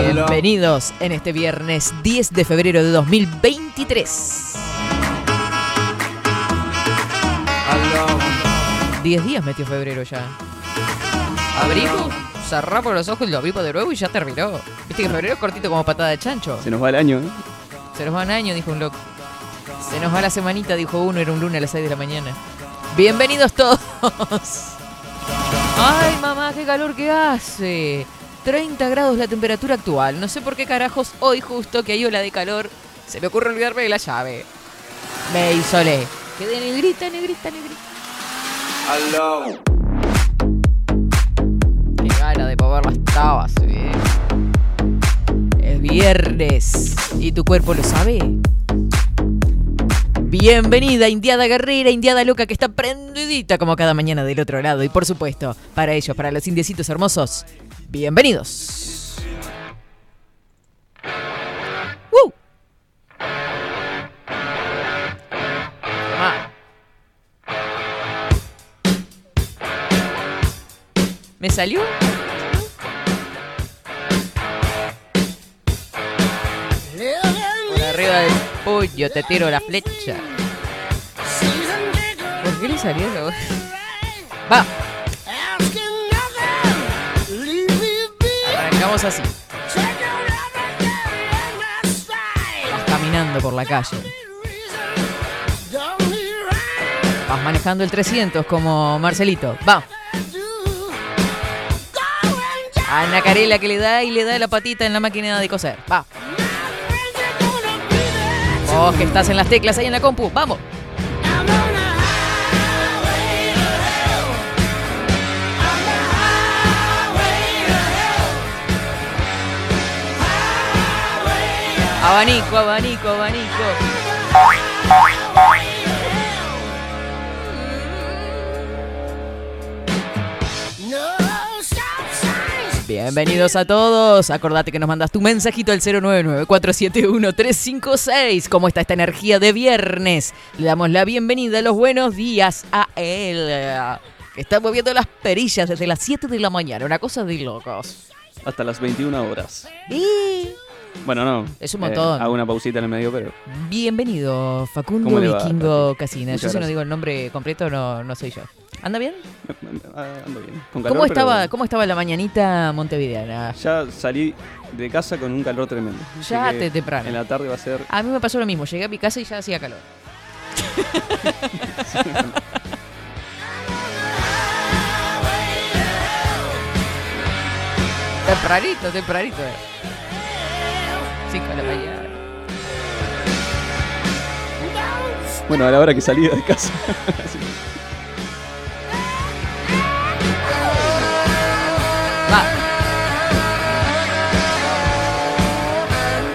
Bienvenidos en este viernes 10 de febrero de 2023. 10 días metió febrero ya. Abrimos, cerramos los ojos y lo abrimos de nuevo y ya terminó. Viste que febrero es cortito como patada de chancho. Se nos va el año, ¿eh? Se nos va un año, dijo un loco. Se nos va la semanita, dijo uno, era un lunes a las 6 de la mañana. Bienvenidos todos. Ay, mamá, qué calor que hace. 30 grados la temperatura actual. No sé por qué carajos hoy justo que hay ola de calor se me ocurre olvidarme de la llave. Me isolé. Quedé negrita, negrita, negrita. Qué gana de mover las tabas, eh. Es viernes y tu cuerpo lo sabe. Bienvenida, Indiada Guerrera, Indiada Loca que está prendidita como cada mañana del otro lado. Y por supuesto, para ellos, para los indiecitos hermosos, bienvenidos. ¡Woo! ¿Me salió? Por arriba del puño te tiro la flecha. ¿Por qué le salió eso? Va, arrancamos así. Vas caminando por la calle. Vas manejando el 300 como Marcelito. Va. Ana Carela que le da y le da la patita en la máquina de coser. Va. Vos que estás en las teclas ahí en la compu. Vamos. Abanico, abanico, abanico. Bienvenidos a todos. Acordate que nos mandas tu mensajito al 099-471-356. ¿Cómo está esta energía de viernes? Le damos la bienvenida, los buenos días a él. Que está moviendo las perillas desde las 7 de la mañana. Una cosa de locos. Hasta las 21 horas. Y Bueno, no. Es un montón. hago una pausita en el medio, pero. bienvenido, Facundo ¿Cómo le va, Vikingo? Casina. Muchas Yo si no digo el nombre completo no, no soy yo. ¿Anda bien? ah, Ando bien. Con calor, ¿Cómo estaba, pero ¿Cómo estaba la mañanita montevideana? Ya salí de casa con un calor tremendo. Ya te temprano. En la tarde va a ser. A mí me pasó lo mismo. Llegué a mi casa y ya hacía calor. tempranito, tempranito. eh. Cinco de la mañana. Bueno, a la hora que salí de casa. Sí. Va.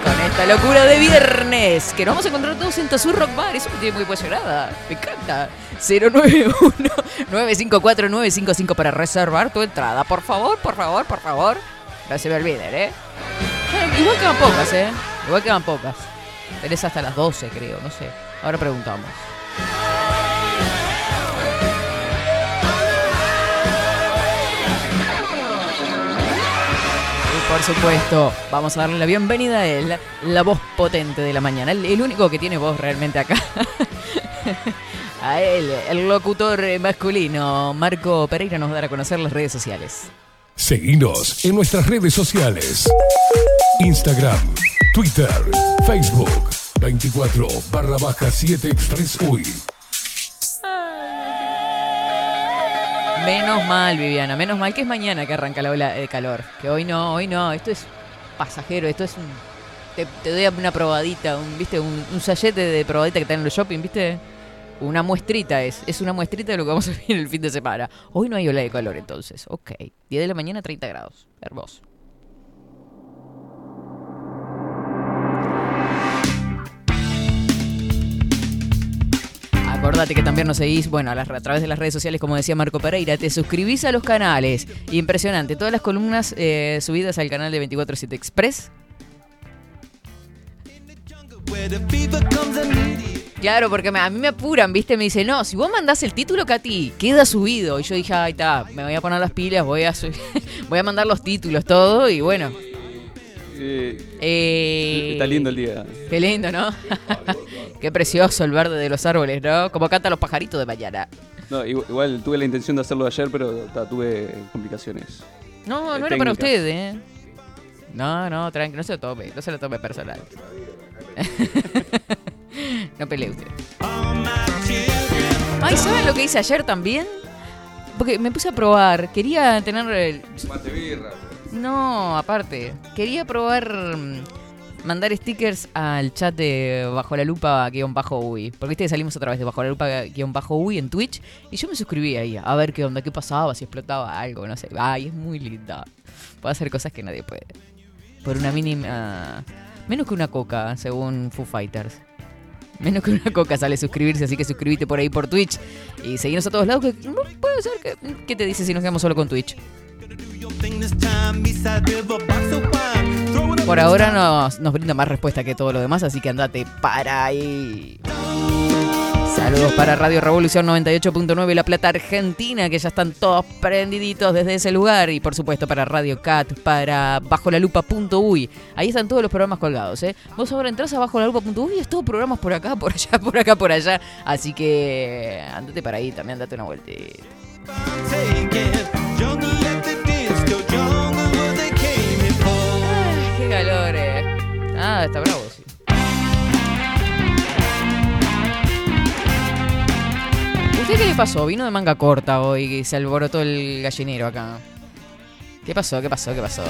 Con esta locura de viernes, que nos vamos a encontrar todos en Tazú Rock Bar. Eso me tiene muy emocionada. Me encanta. 091-954-955 para reservar tu entrada. Por favor, por favor, por favor. No se me olviden, ¿eh? Igual quedan pocas, ¿eh? Igual quedan pocas. Tenés hasta las 12, creo, no sé. Ahora preguntamos. Y por supuesto, vamos a darle la bienvenida a él, la voz potente de la mañana, el, el único que tiene voz realmente acá. a él, el locutor masculino, Marco Pereira, nos dará a conocer las redes sociales. Seguinos en nuestras redes sociales. Instagram, Twitter, Facebook, 24 barra baja 7 Express UI. Menos mal, Viviana, menos mal que es mañana que arranca la ola de calor. Que hoy no, hoy no, esto es pasajero, esto es un... Te, doy una probadita, un, ¿viste? Un, de, de probadita que está en los shopping, ¿viste? Una muestrita es, es una muestrita de lo que vamos a vivir el fin de semana. Hoy no hay ola de calor entonces, ok. 10 de la mañana, 30 grados. Hermoso. Acordate que también nos seguís, bueno, a través de las redes sociales, como decía Marco Pereira, te suscribís a los canales. Impresionante, todas las columnas eh, subidas al canal de 247 Express. Claro, porque me- a mí me apuran, ¿viste? Me dicen, no, si vos mandás el título, Katy, queda subido. Y yo dije, ay, está, me voy a poner las pilas, voy a, subir- voy a mandar los títulos, todo, y bueno. Eh, Eh, está lindo el día. Qué lindo, ¿no? Qué precioso el verde de los árboles, ¿no? Como cantan los pajaritos de mañana. No, igual, igual tuve la intención de hacerlo ayer, pero ta, tuve complicaciones. No, Eh, no era para técnicas. usted, ¿eh? No, no, tranqui, no se lo tome, no se lo tome personal. no pelee usted. Ay, ¿saben lo que hice ayer también? Porque me puse a probar, quería tener... el- No, aparte, quería probar... mm, Mandar stickers al chat de Bajo la Lupa guion bajo UI. Porque viste que salimos otra vez de Bajo la Lupa guion bajo UI en Twitch. Y yo me suscribí ahí a ver qué onda, qué pasaba, si explotaba algo, no sé. Ay, es muy linda. Puede hacer cosas que nadie puede. Por una mínima. Menos que una coca, según Foo Fighters. Menos que una coca sale suscribirse, así que suscríbete por ahí por Twitch. Y seguirnos a todos lados, que no puede ser. ¿Qué te dice si nos quedamos solo con Twitch? Por ahora nos, nos brinda más respuesta que todo lo demás, así que andate para ahí. Saludos para Radio Revolución 98.9 La Plata Argentina, que ya están todos prendiditos desde ese lugar. Y por supuesto para Radio Cat, para Bajo la Lupa.uy. Ahí están todos los programas colgados. ¿eh? Vos ahora entras a Bajo la Lupa.uy y es todo programas por acá, por allá, por acá, por allá. Así que andate para ahí, también date una vueltita. Qué calor, eh. Ah, está bravo, sí. ¿Usted qué le pasó? Vino de manga corta hoy y se alborotó el gallinero acá. ¿Qué pasó? ¿Qué pasó? ¿Qué pasó?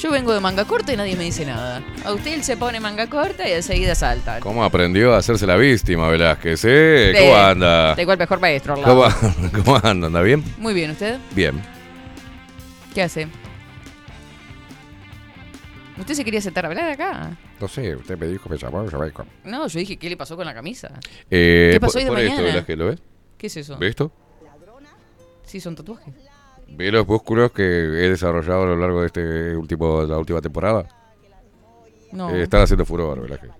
Yo vengo de manga corta y nadie me dice nada. A usted él se pone manga corta y enseguida salta. ¿Cómo aprendió a hacerse la víctima, Velázquez? ¿eh? ¿Cómo De- anda? Tengo el mejor maestro al lado. ¿Cómo, ¿Cómo anda? ¿Anda bien? Muy bien, ¿usted? Bien. ¿Qué hace? ¿Usted se quería sentar a hablar acá? No sé, usted me dijo que llamaba, llamaba y- No, yo dije, ¿qué le pasó con la camisa? Eh, ¿Qué pasó por- hoy de por esto, mañana? Velázquez, ¿lo ves? ¿Qué es eso? ¿Ves esto? Sí, son tatuajes. ¿Ve los músculos que he desarrollado a lo largo de este último, la última temporada? No. Eh, están haciendo furor, están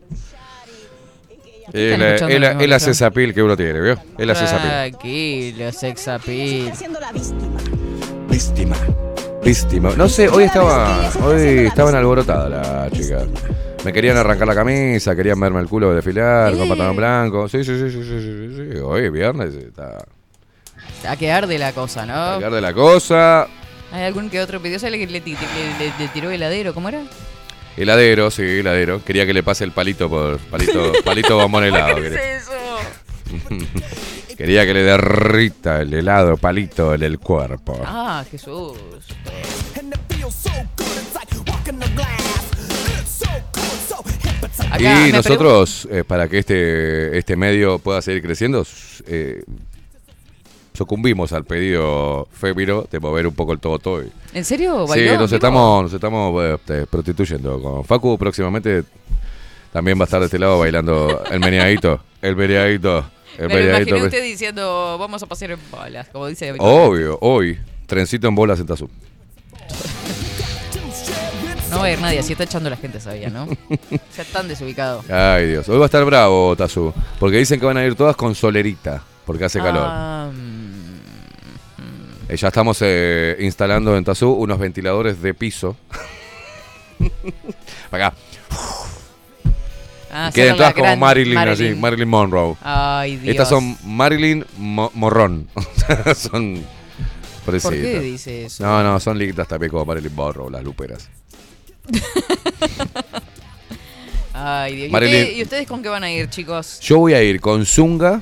Es la, es la- es sesapil que uno tiene, ¿vio? Es la sesapil. Tranquilo, sex appeal. Víctima. Víctima. No sé, hoy estaba, hoy estaban alborotada la chica. Me querían arrancar la camisa, querían verme el culo desfilar con pantalón blanco. Sí, sí, sí, sí, sí, sí, sí. Hoy viernes está A quedar de la cosa, a ¿no? quedar de la cosa. Hay algún que otro pidió, ¿sabe que le, le- le- le tiró heladero? ¿Cómo era? Heladero, sí, heladero. Quería que le pase el palito por palito, palito bombón helado. Quería, eso? quería que le derrita el helado palito en el cuerpo. Ah, Jesús. Acá Y nosotros, eh, para que este, este medio pueda seguir creciendo, eh, sucumbimos al pedido fémino de mover un poco el todo todo. ¿En serio? Sí, nos estamos, nos estamos eh, te- prostituyendo. Con Facu próximamente también va a estar de este lado bailando el meneadito. El meneadito. El Me meneadito. imaginé usted diciendo, vamos a pasear en bolas, como dice Obvio, hoy, trencito en bolas en Tazú. No va a ir nadie, así está echando la gente, sabía, ¿no? ya tan desubicado. Ay, Dios. Hoy va a estar bravo, Tazú. Porque dicen que van a ir todas con solerita. Porque hace calor. Ah, mm, Eh, ya estamos eh, instalando en Tazú unos ventiladores de piso. Para acá. ah, Queden todas como gran Marilyn, así, Marilyn Monroe. Ay, Dios. Estas son Marilyn Mo- Morrón. son ¿Por qué parecidas. dice eso? No, no, son lindas también como Marilyn Monroe, las luperas. Ay, Dios. ¿Y, y ustedes con qué van a ir, chicos? Yo voy a ir con zunga,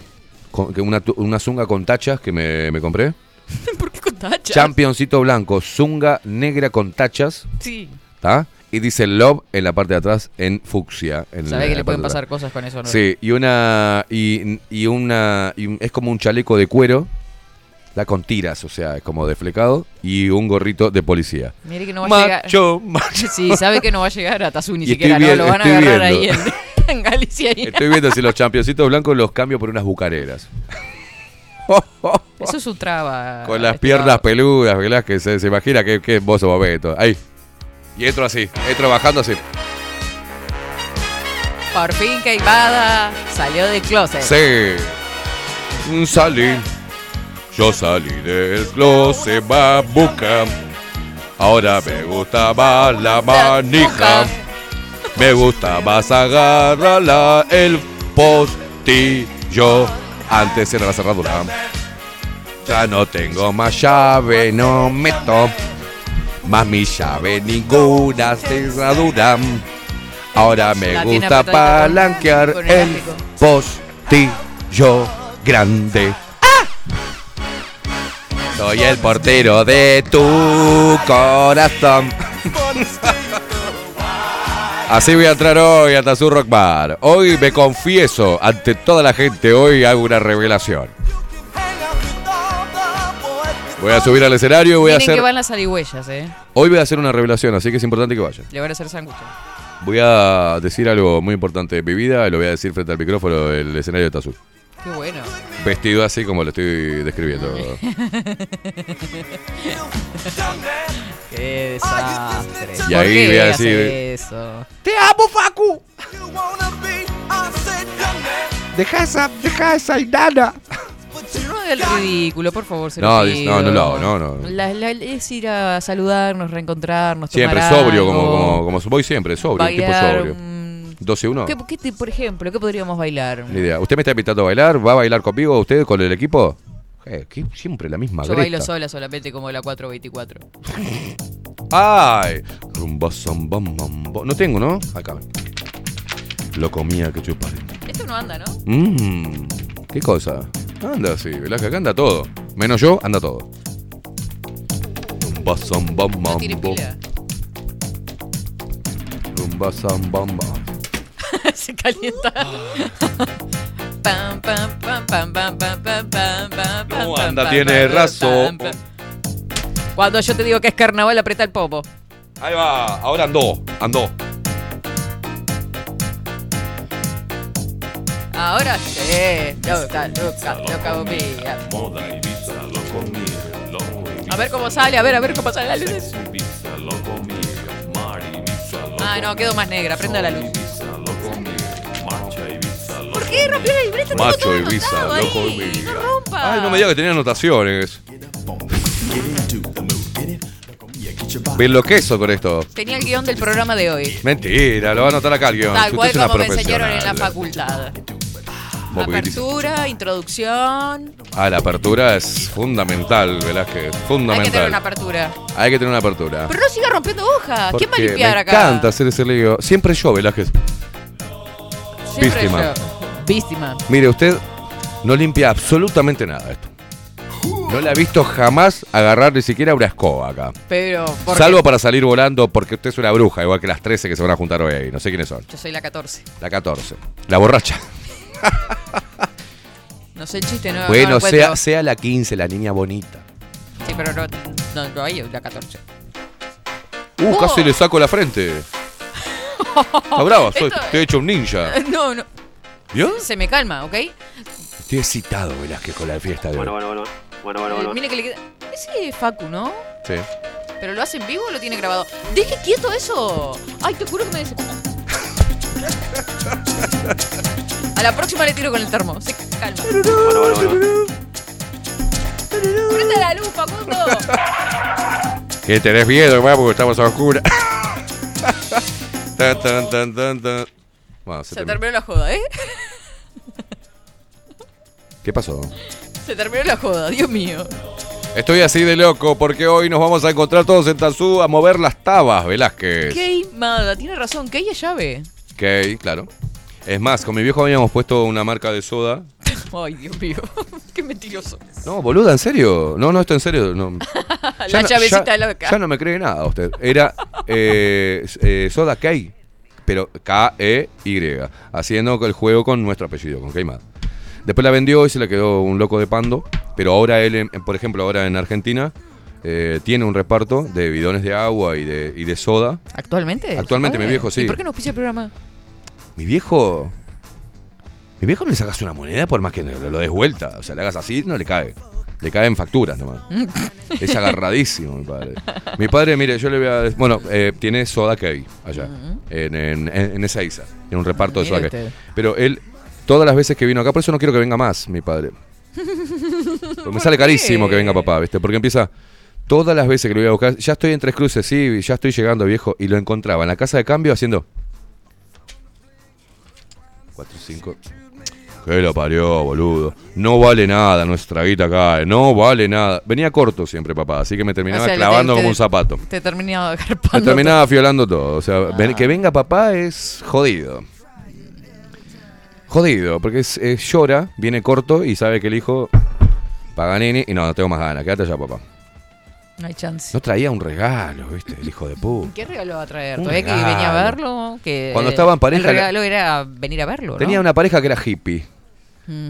con, una, una zunga con tachas que me, me compré. ¿Por qué con tachas? Championcito blanco, zunga negra con tachas, Sí. ¿está? y dice Love en la parte de atrás en fucsia. En Sabés que le pueden pasar cosas con eso, ¿no? Sí, y una. Y, y una. y es como un chaleco de cuero. Con tiras, o sea, es como deflecado. Y un gorrito de policía. Mire que no va a llegar. Macho, macho. Sí, sabe que no va a llegar a Tazú ni Y siquiera, ¿no? Lo van a agarrar ahí en, en Galicia. ahí. Estoy viendo si los championcitos blancos los cambio por unas bucareras. Eso es un traba. Con las este, piernas peludas, ¿verdad? Que se, se imagina que, que vos sos Beto. Ahí. Y entro así, entro bajando así. Por fin Queimada salió del closet. Sí. Salí. Yo salí del closet, babuca. Ahora me gusta más la manija. Me gusta más agarrarla el postillo. Antes era la cerradura. Ya no tengo más llave, no meto. Más mi llave, ninguna cerradura. Ahora me La gusta palanquear el postillo grande. Soy el portero de tu corazón. Así voy a entrar hoy a Tazú Rock Bar. Hoy me confieso ante toda la gente. Hoy hago una revelación. Voy a subir al escenario y voy a Miren que hacer. van las ¿eh? Hoy voy a hacer una revelación, así que es importante que vayan. Le van a hacer sándwiches. Voy a decir algo muy importante de mi vida y lo voy a decir frente al micrófono del escenario de Tazú. Qué bueno. Vestido así como lo estoy describiendo. Qué desastre. Y ¿Por ahí qué voy a decir- eso? ¡Te amo, Facu! Deja esa, deja esa. Pero no haga el ridículo, por favor, se No, lo pido. no, no lo hago, no, no. La- la- es ir a saludarnos, reencontrarnos, Siempre tomar sobrio, como, algo, como, como voy siempre, sobrio, tipo sobrio. 12-1. ¿Qué, qué te- por ejemplo, ¿qué podríamos bailar? Ni idea. ¿Usted me está invitando a bailar? ¿Va a bailar conmigo usted con el equipo? Eh, que siempre la misma Yo bailo greta. sola solamente como la 424. ¡Ay! Rumba, zamba, mambo. No tengo, ¿no? Acá. Lo comía que chupar. Esto no anda, ¿no? Mmm, ¿qué cosa? Anda así, ¿verdad? Que acá anda todo. Menos yo, anda todo. Rumba, zamba, No tiene mambo. pila. Rumba, zamba, mambo. Se calienta. Pam, pam, pam, pam, pam, pam, pam, pam, pam, No, pam, anda, pam, tiene pam, razón. pam, pam. Cuando yo te digo que es carnaval, aprieta el popo. Ahí va, ahora andó, andó. Ahora sí. Loca, loca, loca bombilla. A ver cómo sale, a ver, a ver cómo sale la luz. Ay, no, quedó más negra. Prenda la luz. ¿Por qué rompió la libreta? Tengo Macho todo Ibiza, anotado ahí. loco Ibiza. No rompa. Ay, no me diga que tenía anotaciones. Me enloquezo con esto. Tenía el guion del programa de hoy. Mentira, lo va a anotar acá el guion. Tal cual usted es una como me enseñaron en la profesional. facultad. Vos, porque dice- Apertura, introducción. Ah, la apertura es fundamental, Velázquez. Hay que tener Fundamental. una apertura. Hay que tener una apertura. Pero no siga rompiendo hojas. ¿Quién va a Porque limpiar me acá? encanta hacer ese lío. Siempre yo, Velázquez. Siempre víctima. yo. Víctima. Mire, usted no limpia absolutamente nada esto. No le ha visto jamás agarrar ni siquiera una escoba acá. Pero. ¿por Salvo qué? para salir volando porque usted es una bruja, igual que las 13 que se van a juntar hoy ahí. No sé quiénes son. Yo soy la 14. La 14. La borracha. No sé el chiste, no. no bueno, lo sea, sea la 15, la niña bonita. Sí, pero no, no, no hay la 14. Uh, Oh. casi le saco la frente. Está soy, Esto- estoy hecho un ninja. No, no. ¿Vio? Se me calma, ¿ok? Estoy excitado, Velázquez, con la fiesta de hoy. Bueno, bueno, bueno. Bueno, bueno, Eh, bueno. mire que le queda. Ese es Facu, ¿no? Sí. ¿Pero lo hace en vivo o lo tiene grabado? ¡Deje quieto eso! ¡Ay, te juro que me des... A la próxima le tiro con el termo. Se calma. Bueno, bueno, bueno. ¡Prende la luz, Facundo! Que tenés miedo, va, porque estamos a oscuras. tan, tan, tan, tan, tan. Bueno, se Se terminó. terminó la joda, ¿eh? ¿Qué pasó? Se terminó la joda, Dios mío. Estoy así de loco porque hoy nos vamos a encontrar todos en Tazú a mover las tabas, Velázquez. Queimada, tiene razón, que ella llave. Ok, claro. Es más, con mi viejo habíamos puesto una marca de soda. Ay, Dios mío. ¿Qué me Mentiroso. No, boluda, ¿en serio? No, no, esto en serio. No. La no- llavecita ya, loca. Ya no me cree nada usted. Era eh, eh, Soda Key, pero K-E-Y, haciendo el juego con nuestro apellido, con Keimad. Después la vendió y se le quedó un loco de pando, pero ahora él, por ejemplo, ahora en Argentina, eh, tiene un reparto de bidones de agua y de, y de soda. ¿Actualmente? Actualmente, mi viejo, sí. ¿Y por qué no auspicia el programa? Mi viejo... Mi viejo no le sacas una moneda por más que lo, lo des vuelta. O sea, le hagas así, no le cae. Le caen facturas nomás. es agarradísimo, mi padre. Mi padre, mire, yo le voy a... Bueno, eh, tiene Soda Key allá, en, en, en, en Ezeiza. Tiene un reparto de Mire Soda Key. usted. Pero él, todas las veces que vino acá, por eso no quiero que venga más, mi padre. Porque me sale carísimo que venga papá, ¿viste? Porque empieza... Todas las veces que lo iba a buscar, ya estoy en Tres Cruces, sí, ya estoy llegando, viejo, y lo encontraba en la casa de cambio haciendo... 4, 5... Que lo parió, boludo. No vale nada nuestra guita acá, eh, no vale nada. Venía corto siempre, papá, así que me terminaba O sea, clavando te- como te- un zapato. Te terminaba Me terminaba fiolando todo. O sea, ven- Ah. que venga papá es jodido. Jodido, porque es, es- llora, viene corto y sabe que el hijo Paganini. Y no, no tengo más ganas, quédate allá, papá. No hay chance. No traía un regalo, ¿viste? El hijo de puta. ¿Qué regalo va a traer? Un ¿Todavía que venía a verlo? Que Cuando estaba en pareja, El regalo era venir a verlo, ¿no? Tenía una pareja que era hippie.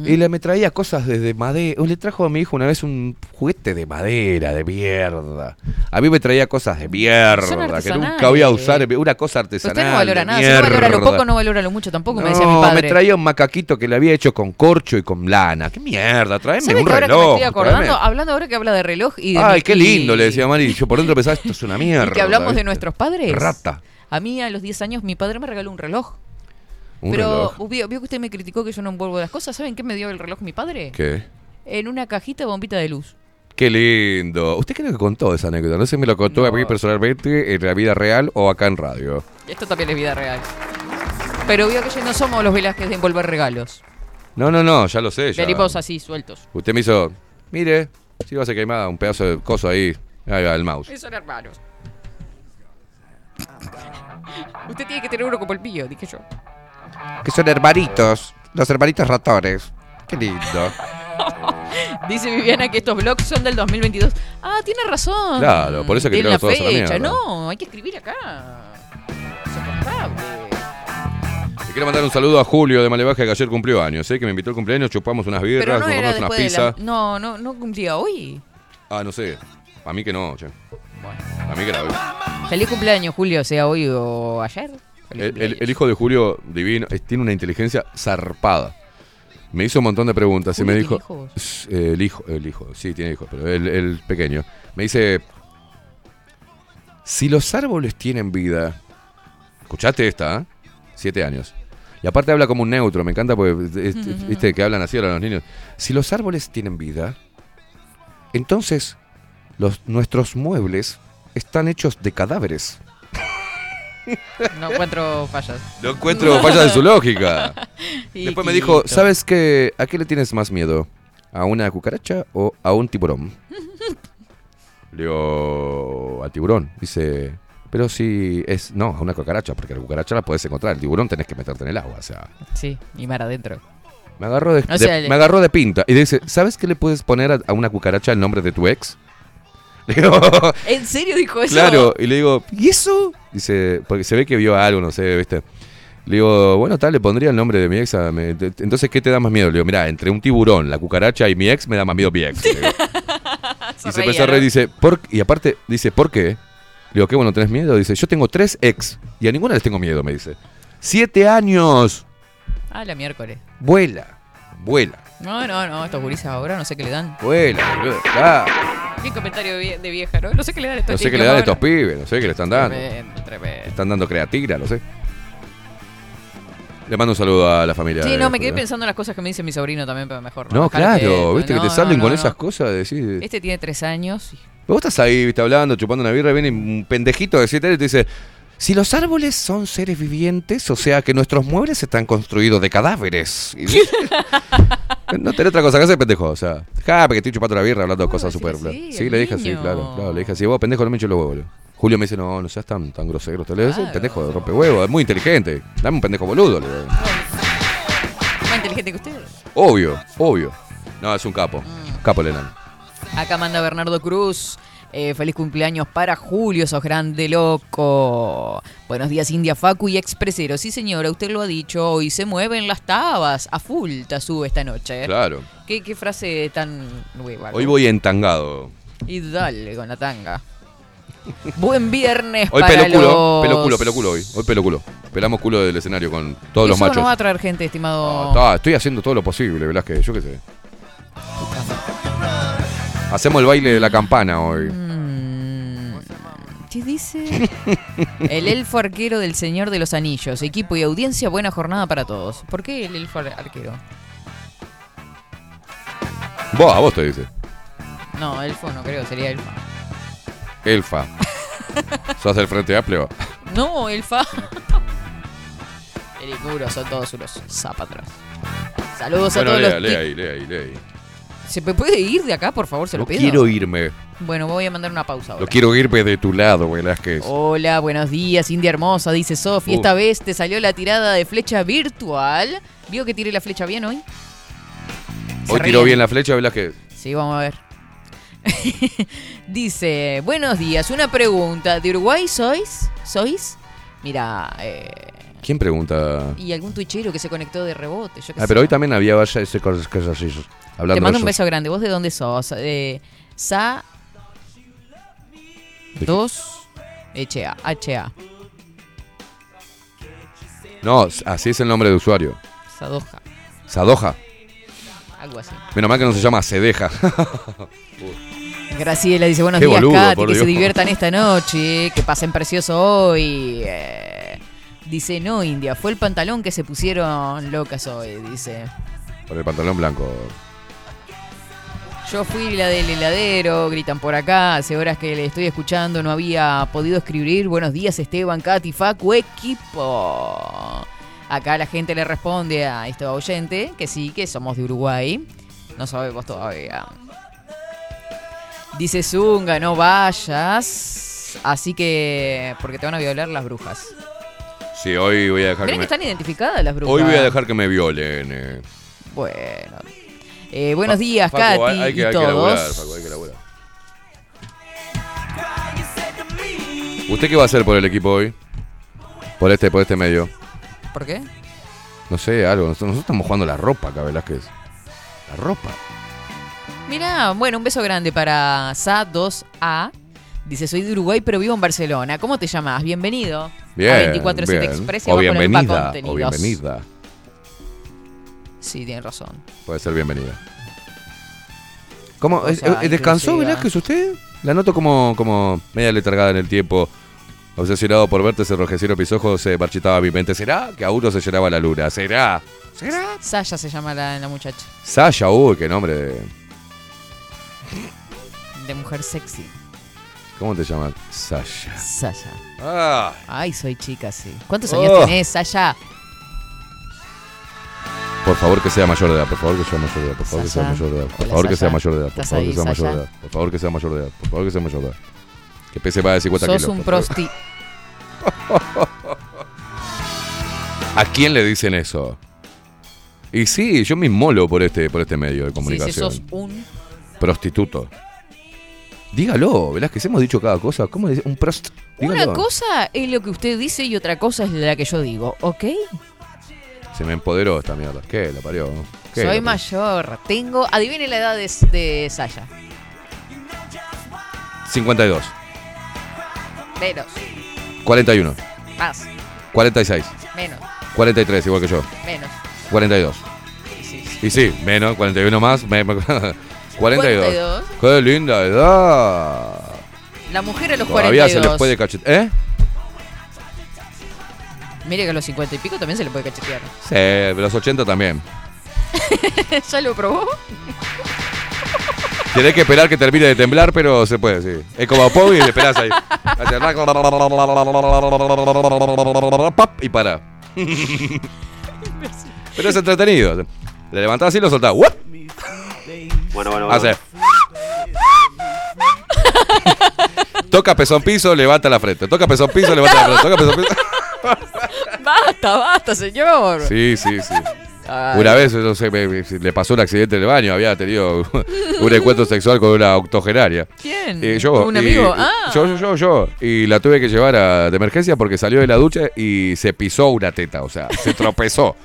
Y le me traía cosas desde madera. Le trajo a mi hijo una vez un juguete de madera, de mierda. A mí me traía cosas de mierda que nunca voy a usar. Una cosa Usted artesanal. no valora nada. Si no valora lo mierda. poco, no valora lo mucho tampoco, me decía mi padre. traía un macaquito que le había hecho con corcho y con lana. ¡Qué mierda! Tráeme ¿Sabe un que ahora que me reloj. estoy acordando, tráeme- hablando ahora que habla de reloj y de Ay, qué y- lindo, le decía Mari. Yo por dentro pensaba, esto es una mierda. Y que hablamos de nuestros padres. Rata. A mí a los 10 años mi padre me regaló un reloj. Un pero reloj. Vio, vio que usted me criticó que yo no envuelvo las cosas. ¿Saben qué me dio el reloj mi padre? ¿Qué? En una cajita de bombita de luz. Qué lindo. ¿Usted creo que contó esa anécdota? No sé si me lo contó a mí personalmente en la vida real o acá en radio. Esto también es vida real. Pero vio que ya no somos los Velázquez de envolver regalos. No, no, no, ya lo sé. Ya. Venimos así, sueltos. Usted me hizo, mire, si vas a quemar un pedazo de coso ahí, ahí va el mouse. Son hermanos. Usted tiene que tener uno como el mío, dije yo. Que son hermanitos, los hermanitos ratones. Qué lindo. Dice Viviana que estos blogs son del 2022. Ah, tiene razón. Claro, por eso que la tiraron todos a la fecha. mierda. No, hay que escribir acá. Insoportable. Le quiero mandar un saludo a Julio de Malevaje que ayer cumplió años, ¿eh? que me invitó al cumpleaños, chupamos unas birras, no unas la... pizzas. No, no, no cumplía hoy. Ah, no sé. A mí que no, che. A mí que era hoy. Feliz cumpleaños, Julio, sea hoy o ayer. El, el- cumpleaños. el hijo de Julio, divino, es- tiene una inteligencia zarpada. Me hizo un montón de preguntas y ¿Julio me dijo... hijos? Eh, El hijo, el hijo, sí, tiene hijos, pero el, el pequeño. Me dice, si los árboles tienen vida... Escuchaste esta, ¿eh? Siete años. Y aparte habla como un neutro, me encanta porque, es- es- viste, que hablan así ahora los niños. Si los árboles tienen vida, entonces los, nuestros muebles están hechos de cadáveres. No encuentro fallas. No encuentro falla de su lógica. Después me dijo. ¿sabes qué? ¿A qué le tienes más miedo? ¿A una cucaracha o a un tiburón? Le digo, al tiburón. Dice, pero si es... No, a una cucaracha, porque la cucaracha la puedes encontrar. El tiburón tenés que meterte en el agua, o sea... Sí, y mar adentro. Me agarró de, O sea, de- le- me agarró de pinta. Y dice, ¿sabes qué le puedes poner a, a una cucaracha el nombre de tu ex? ¿En serio dijo eso? Claro, y le digo, ¿y eso? Dice, porque se ve que vio algo, no sé, ¿viste? Le digo, bueno, tal, le pondría el nombre de mi ex a... me- te- entonces, ¿qué te da más miedo? Le digo, mira, entre un tiburón, la cucaracha y mi ex, me da más miedo mi ex. Le digo. y se empezó a reír, dice, ¿por, y aparte, dice, ¿por qué? Le digo, ¿qué bueno, tenés miedo? Dice, yo tengo tres ex y a ninguna les tengo miedo, me dice. ¡Siete años! Ah, la miércoles. Vuela, vuela, No, no, no, estos gurises ahora no sé qué le dan. vuela, boludo, claro. Qué comentario de, vie- de vieja, ¿no? No sé qué le dan a estos No sé qué le dan a estos pibes, no sé qué le están dando. Tremendo, tremendo. Están dando creatina, no sé. Le mando un saludo a la familia. Sí, no, me quedé pensando en las cosas que me dice mi sobrino también, pero mejor. No, dejar claro, que- viste que no, te salen no, con no, esas no. cosas de decir. Este tiene tres años. y- Vos estás ahí, viste, hablando, chupando una birra, viene un pendejito de 7 años y te dice: Si los árboles son seres vivientes, o sea que nuestros muebles están construidos de cadáveres. No tenés otra cosa que hacer, pendejo. O sea, ja, porque estoy chupando la birra hablando de ¿Cómo cosas así Sí, le dije así, claro, claro. Le dije así, vos pendejo, no me hinches los huevos. boludo". Julio me dice: No, no seas tan, tan grosero. Te le dice, Claro. pendejo, rompe huevo, es muy inteligente. Dame un pendejo boludo. le digo. Más inteligente que usted. Obvio, obvio. No, es un capo. Capo el enano. Acá manda Bernardo Cruz. Eh, feliz cumpleaños para Julio, sos grande loco. Buenos días, India Facu y Expresero. Sí, señora, usted lo ha dicho. Hoy se mueven las tabas. A full te sube esta noche. Claro. ¿Qué, qué frase tan nueva? Hoy voy entangado. Y dale con la tanga. Buen viernes Hoy para pelo culo, los... pelo culo, pelo culo hoy. Hoy pelo culo. Pelamos culo del escenario con todos los machos. no va a traer gente, estimado. No, estoy haciendo todo lo posible, Velázquez, yo qué sé. Hacemos el baile de la campana hoy. ¿Qué dice? el elfo arquero del Señor de los Anillos. Equipo y audiencia, buena jornada para todos. ¿Por qué el elfo ar- arquero? Vos, a vos te dice. No, elfo no creo, sería elfa. Elfa. ¿Sos del Frente Amplio? No, elfa. El muro son todos unos zapatros. Saludos a Bueno, todos lea, los lea ahí, lea ahí, lea ahí. ¿Se me puede ir de acá, por favor? Se lo No pido. quiero irme. Bueno, voy a mandar una pausa ahora. No quiero irme de tu lado, Velázquez. Hola, buenos días, India Hermosa, dice Sofi. Uh. Esta vez te salió la tirada de flecha virtual. ¿Vio que tiré la flecha bien hoy? Se Hoy tiró bien la flecha, Velázquez. Sí, vamos a ver. dice, buenos días, una pregunta. ¿De Uruguay sois? ¿Sois? Mira, eh, ¿Quién pregunta? y algún tuichero que se conectó de rebote. Yo Ah, sé. pero hoy también había ese cosas que así. Hablando Te mando un beso grande. ¿Vos de dónde sos? Eh, Sa... ¿De qué? 2... HA. HA. No, así es el nombre de usuario. Sadoja. Sadoja. Algo así. Menos mal que no se llama Cedeja. Graciela dice, buenos Qué días, boludo, Katy, que se diviertan esta noche, que pasen precioso hoy. Eh, dice, no, India, fue el pantalón que se pusieron locas hoy, dice. Por el pantalón blanco. Yo fui la del heladero, gritan por acá, hace horas que le estoy escuchando, no había podido escribir. Buenos días, Esteban, Katy, Facu, equipo. Acá la gente le responde a este oyente que sí, que somos de Uruguay. No sabemos todavía. Dice Zunga, no vayas. Así que. Porque te van a violar las brujas. Sí, hoy voy a dejar que ¿Creen que me... están identificadas las brujas? Hoy voy a dejar que me violen. eh. Bueno. Eh, buenos días, Facu, Katy hay- hay que- y hay que todos. laburar, Facu, hay que laburar. ¿Usted qué va a hacer por el equipo hoy? Por este, por este medio. ¿Por qué? No sé, algo. Nosotros, nosotros estamos jugando la ropa acá, Velázquez. La ropa. Mira, bueno, un beso grande para Sa2A. Dice, soy de Uruguay, pero vivo en Barcelona. ¿Cómo te llamas? Bienvenido. Bien. A 247 bien. Express y o bienvenida. O bienvenida. Sí, tienes razón. Puede ser bienvenida. ¿Cómo? O eh, sea, eh, ¿Descansó. Velázquez usted? La noto como, como media letargada en el tiempo. Obsesionado por verte, se enrojecieron mis ojos, se marchitaba mi mente. ¿Será que a uno se llenaba la luna? ¿Será? ¿Será? Saya se llama la, la muchacha. Sasha, uy, qué nombre de... De mujer sexy. ¿Cómo te llamas? Sasha. Saya. Ah, Ay, soy chica, sí. ¿Cuántos años Oh. tenés, Saya? por favor que sea mayor de edad, por favor que sea mayor de edad, por favor que sea Sasha. mayor de edad, por favor que sea Sasha. mayor de edad, por ¿Estás favor que sea mayor de Sasha? edad, por favor que sea mayor de edad, por favor que sea mayor de edad. Que pese más de 50 Sos kilos. un por favor. prosti... ¿A quién le dicen eso? Y sí, yo me inmolo por este, por este medio de Sí, sí, comunicación. sos un... Prostituto. Dígalo, Velázquez, hemos dicho cada cosa. ¿Cómo dice? Un prost. Dígalo. Una cosa es lo que usted dice y otra cosa es la que yo digo, ¿ok? Se me empoderó esta mierda. ¿Qué? La parió. ¿Qué? Soy La mayor. Tengo... Adivine la edad de, de Saya. 52, Menos. 41, Más. 46, Menos. 43, igual que yo. Menos. 42. Sí, sí, sí. Y sí, menos, 41 más. me- me- 42. 42. Qué linda edad. La mujer a los Todavía 42. se les puede cachetear. ¿Eh? Mire que a los 50 y pico también se le puede cachetear. Sí, pero los 80 también. ¿Ya lo probó? Tenés que esperar que termine de temblar, pero se puede, sí. Es como Pog y esperás ahí. Pap, y para. Pero es entretenido. Le levantás así y lo soltás. ¡Wup! Bueno, bueno. Hace. Toca pezón piso, levanta la frente. Toca pezón piso, levanta la frente. Toca pezón piso. Basta, basta, señor. Sí, sí, sí. Ay. Una vez, no sé, me- me- le pasó un accidente en el baño, había tenido un encuentro sexual con una octogenaria. ¿Quién? Eh, yo, ¿Un y- amigo? y- ah. Yo, yo, yo, yo. Y la tuve que llevar a- de emergencia porque salió de la ducha y se pisó una teta, o sea, se tropezó.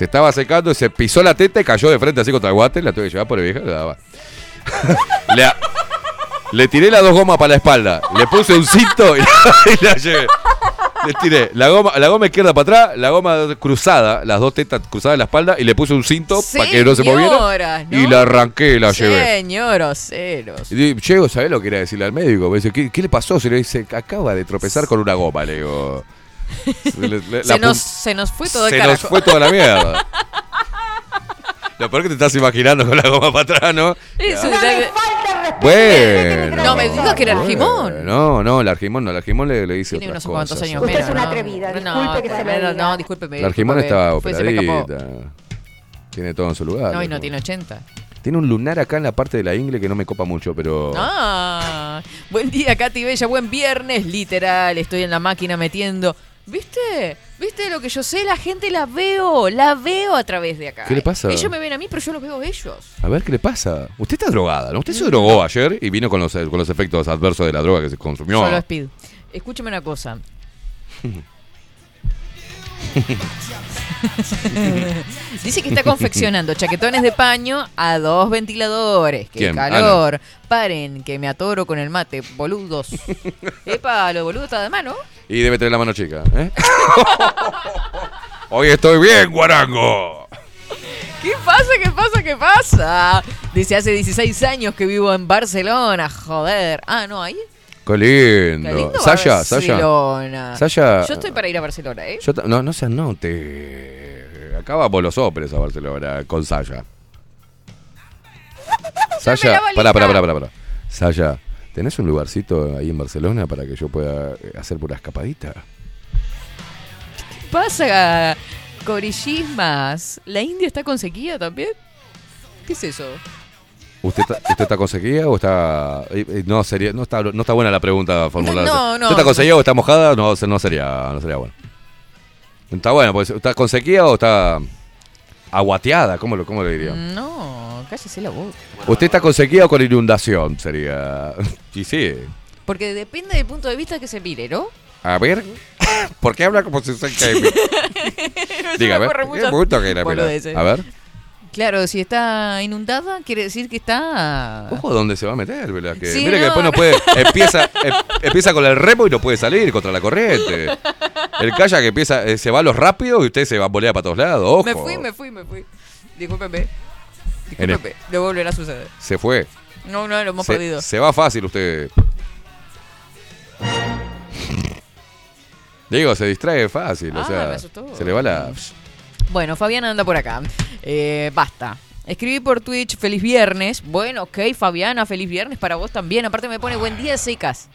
Se estaba secando, se pisó la teta y cayó de frente así contra el guate, la tuve que llevar por vieja. Le, daba. le, le tiré las dos gomas para la espalda, le puse un cinto y, y la llevé. Le tiré la goma, la goma izquierda para atrás, la goma cruzada, las dos tetas cruzadas en la espalda y le puse un cinto para que no se moviera. Y la arranqué y la llevé. Señoros, ceros. Y Llego, ¿sabés lo que era decirle al médico? Me dice, ¿qué, qué le pasó? Se le dice, acaba de tropezar con una goma, le digo. Le- le- la Se nos, se nos fue todo el se carajo. nos fue toda la mierda. Lo peor que te estás imaginando con la goma para atrás, ¿no? Eso, ya- Bueno. No me digas que era Argimón. No, no, el Argimón no, el Argimón le, le hice Tiene otras unos cuantos años Usted menos. es una ¿no? atrevida, No, disculpe que se diga. No, discúlpeme. El Argimón me escapó. operadita. Tiene todo en su lugar. No, y no tiene 80. Tiene un lunar acá en la parte de la ingle que no me copa mucho, pero. Ah, buen día, Katy Bella, buen viernes, literal. Estoy en la máquina metiendo. ¿Viste? ¿Viste lo que yo sé? La gente la veo, la veo a través de acá. ¿Qué le pasa? Ellos me ven a mí, pero yo los veo a ellos. A ver qué le pasa. Usted está drogada, ¿no? Usted se drogó ayer y vino con los, con los efectos adversos de la droga que se consumió. Solo Speed. Escúchame una cosa. Dice que está confeccionando chaquetones de paño a dos ventiladores. ¡Qué ¿Quién? calor! Paren, que me atoro con el mate, boludos. Epa, lo boludo está de mano. Y debe tener la mano chica, ¿eh? Hoy estoy bien, guarango. ¿Qué pasa? ¿Qué pasa? ¿Qué pasa? Dice hace 16 años que vivo en Barcelona, joder. Ah, no, ahí. Qué lindo. Qué lindo Saya, Saya. Barcelona. Saya. Yo estoy para ir a Barcelona, ¿eh? Yo no, no se anote. Acabamos los óperes a Barcelona con Saya. Saya, pará, pará, pará, pará. Saya, ¿tenés un lugarcito ahí en Barcelona para que yo pueda eh, hacer por una escapadita? ¿Qué pasa, corillismas? ¿La India está con sequía también? ¿Qué es eso? ¿Usted está, usted está con sequía o está.? eh, eh, No, sería, no, está, no está buena la pregunta formulada. No, no. ¿Usted está con sequía o está mojada? No, no sería, no sería bueno. Está bueno, pues, ¿está con sequía o está aguateada? ¿Cómo, lo, cómo le diría? No, cállese la boca. ¿Usted está con sequía o con inundación? Sería. Y sí. Porque depende del punto de vista que se mire, ¿no? A ver. ¿Por qué habla como si se que Diga, a me ver. ocurre ¿qué punto que era. A ver. Claro, si está inundada, quiere decir que está... Ojo dónde se va a meter, ¿verdad? Que, Sí, mire que después no puede. Empieza, em- empieza con el remo y no puede salir contra la corriente. El kayak que empieza, eh, se va a los rápidos y usted se va a volear para todos lados. Ojo. Me fui, me fui, me fui. Discúlpeme. Discúlpeme. No volverá a suceder. Se fue. No, no, lo hemos perdido. Se, se va fácil usted. Digo, se distrae fácil, o Ah, sea, me asustó. se le va la... Bueno, Fabiana anda por acá. Eh, basta. Escribí por Twitch, feliz viernes. Bueno, ok, Fabiana, feliz viernes para vos también. Aparte me pone buen día secas.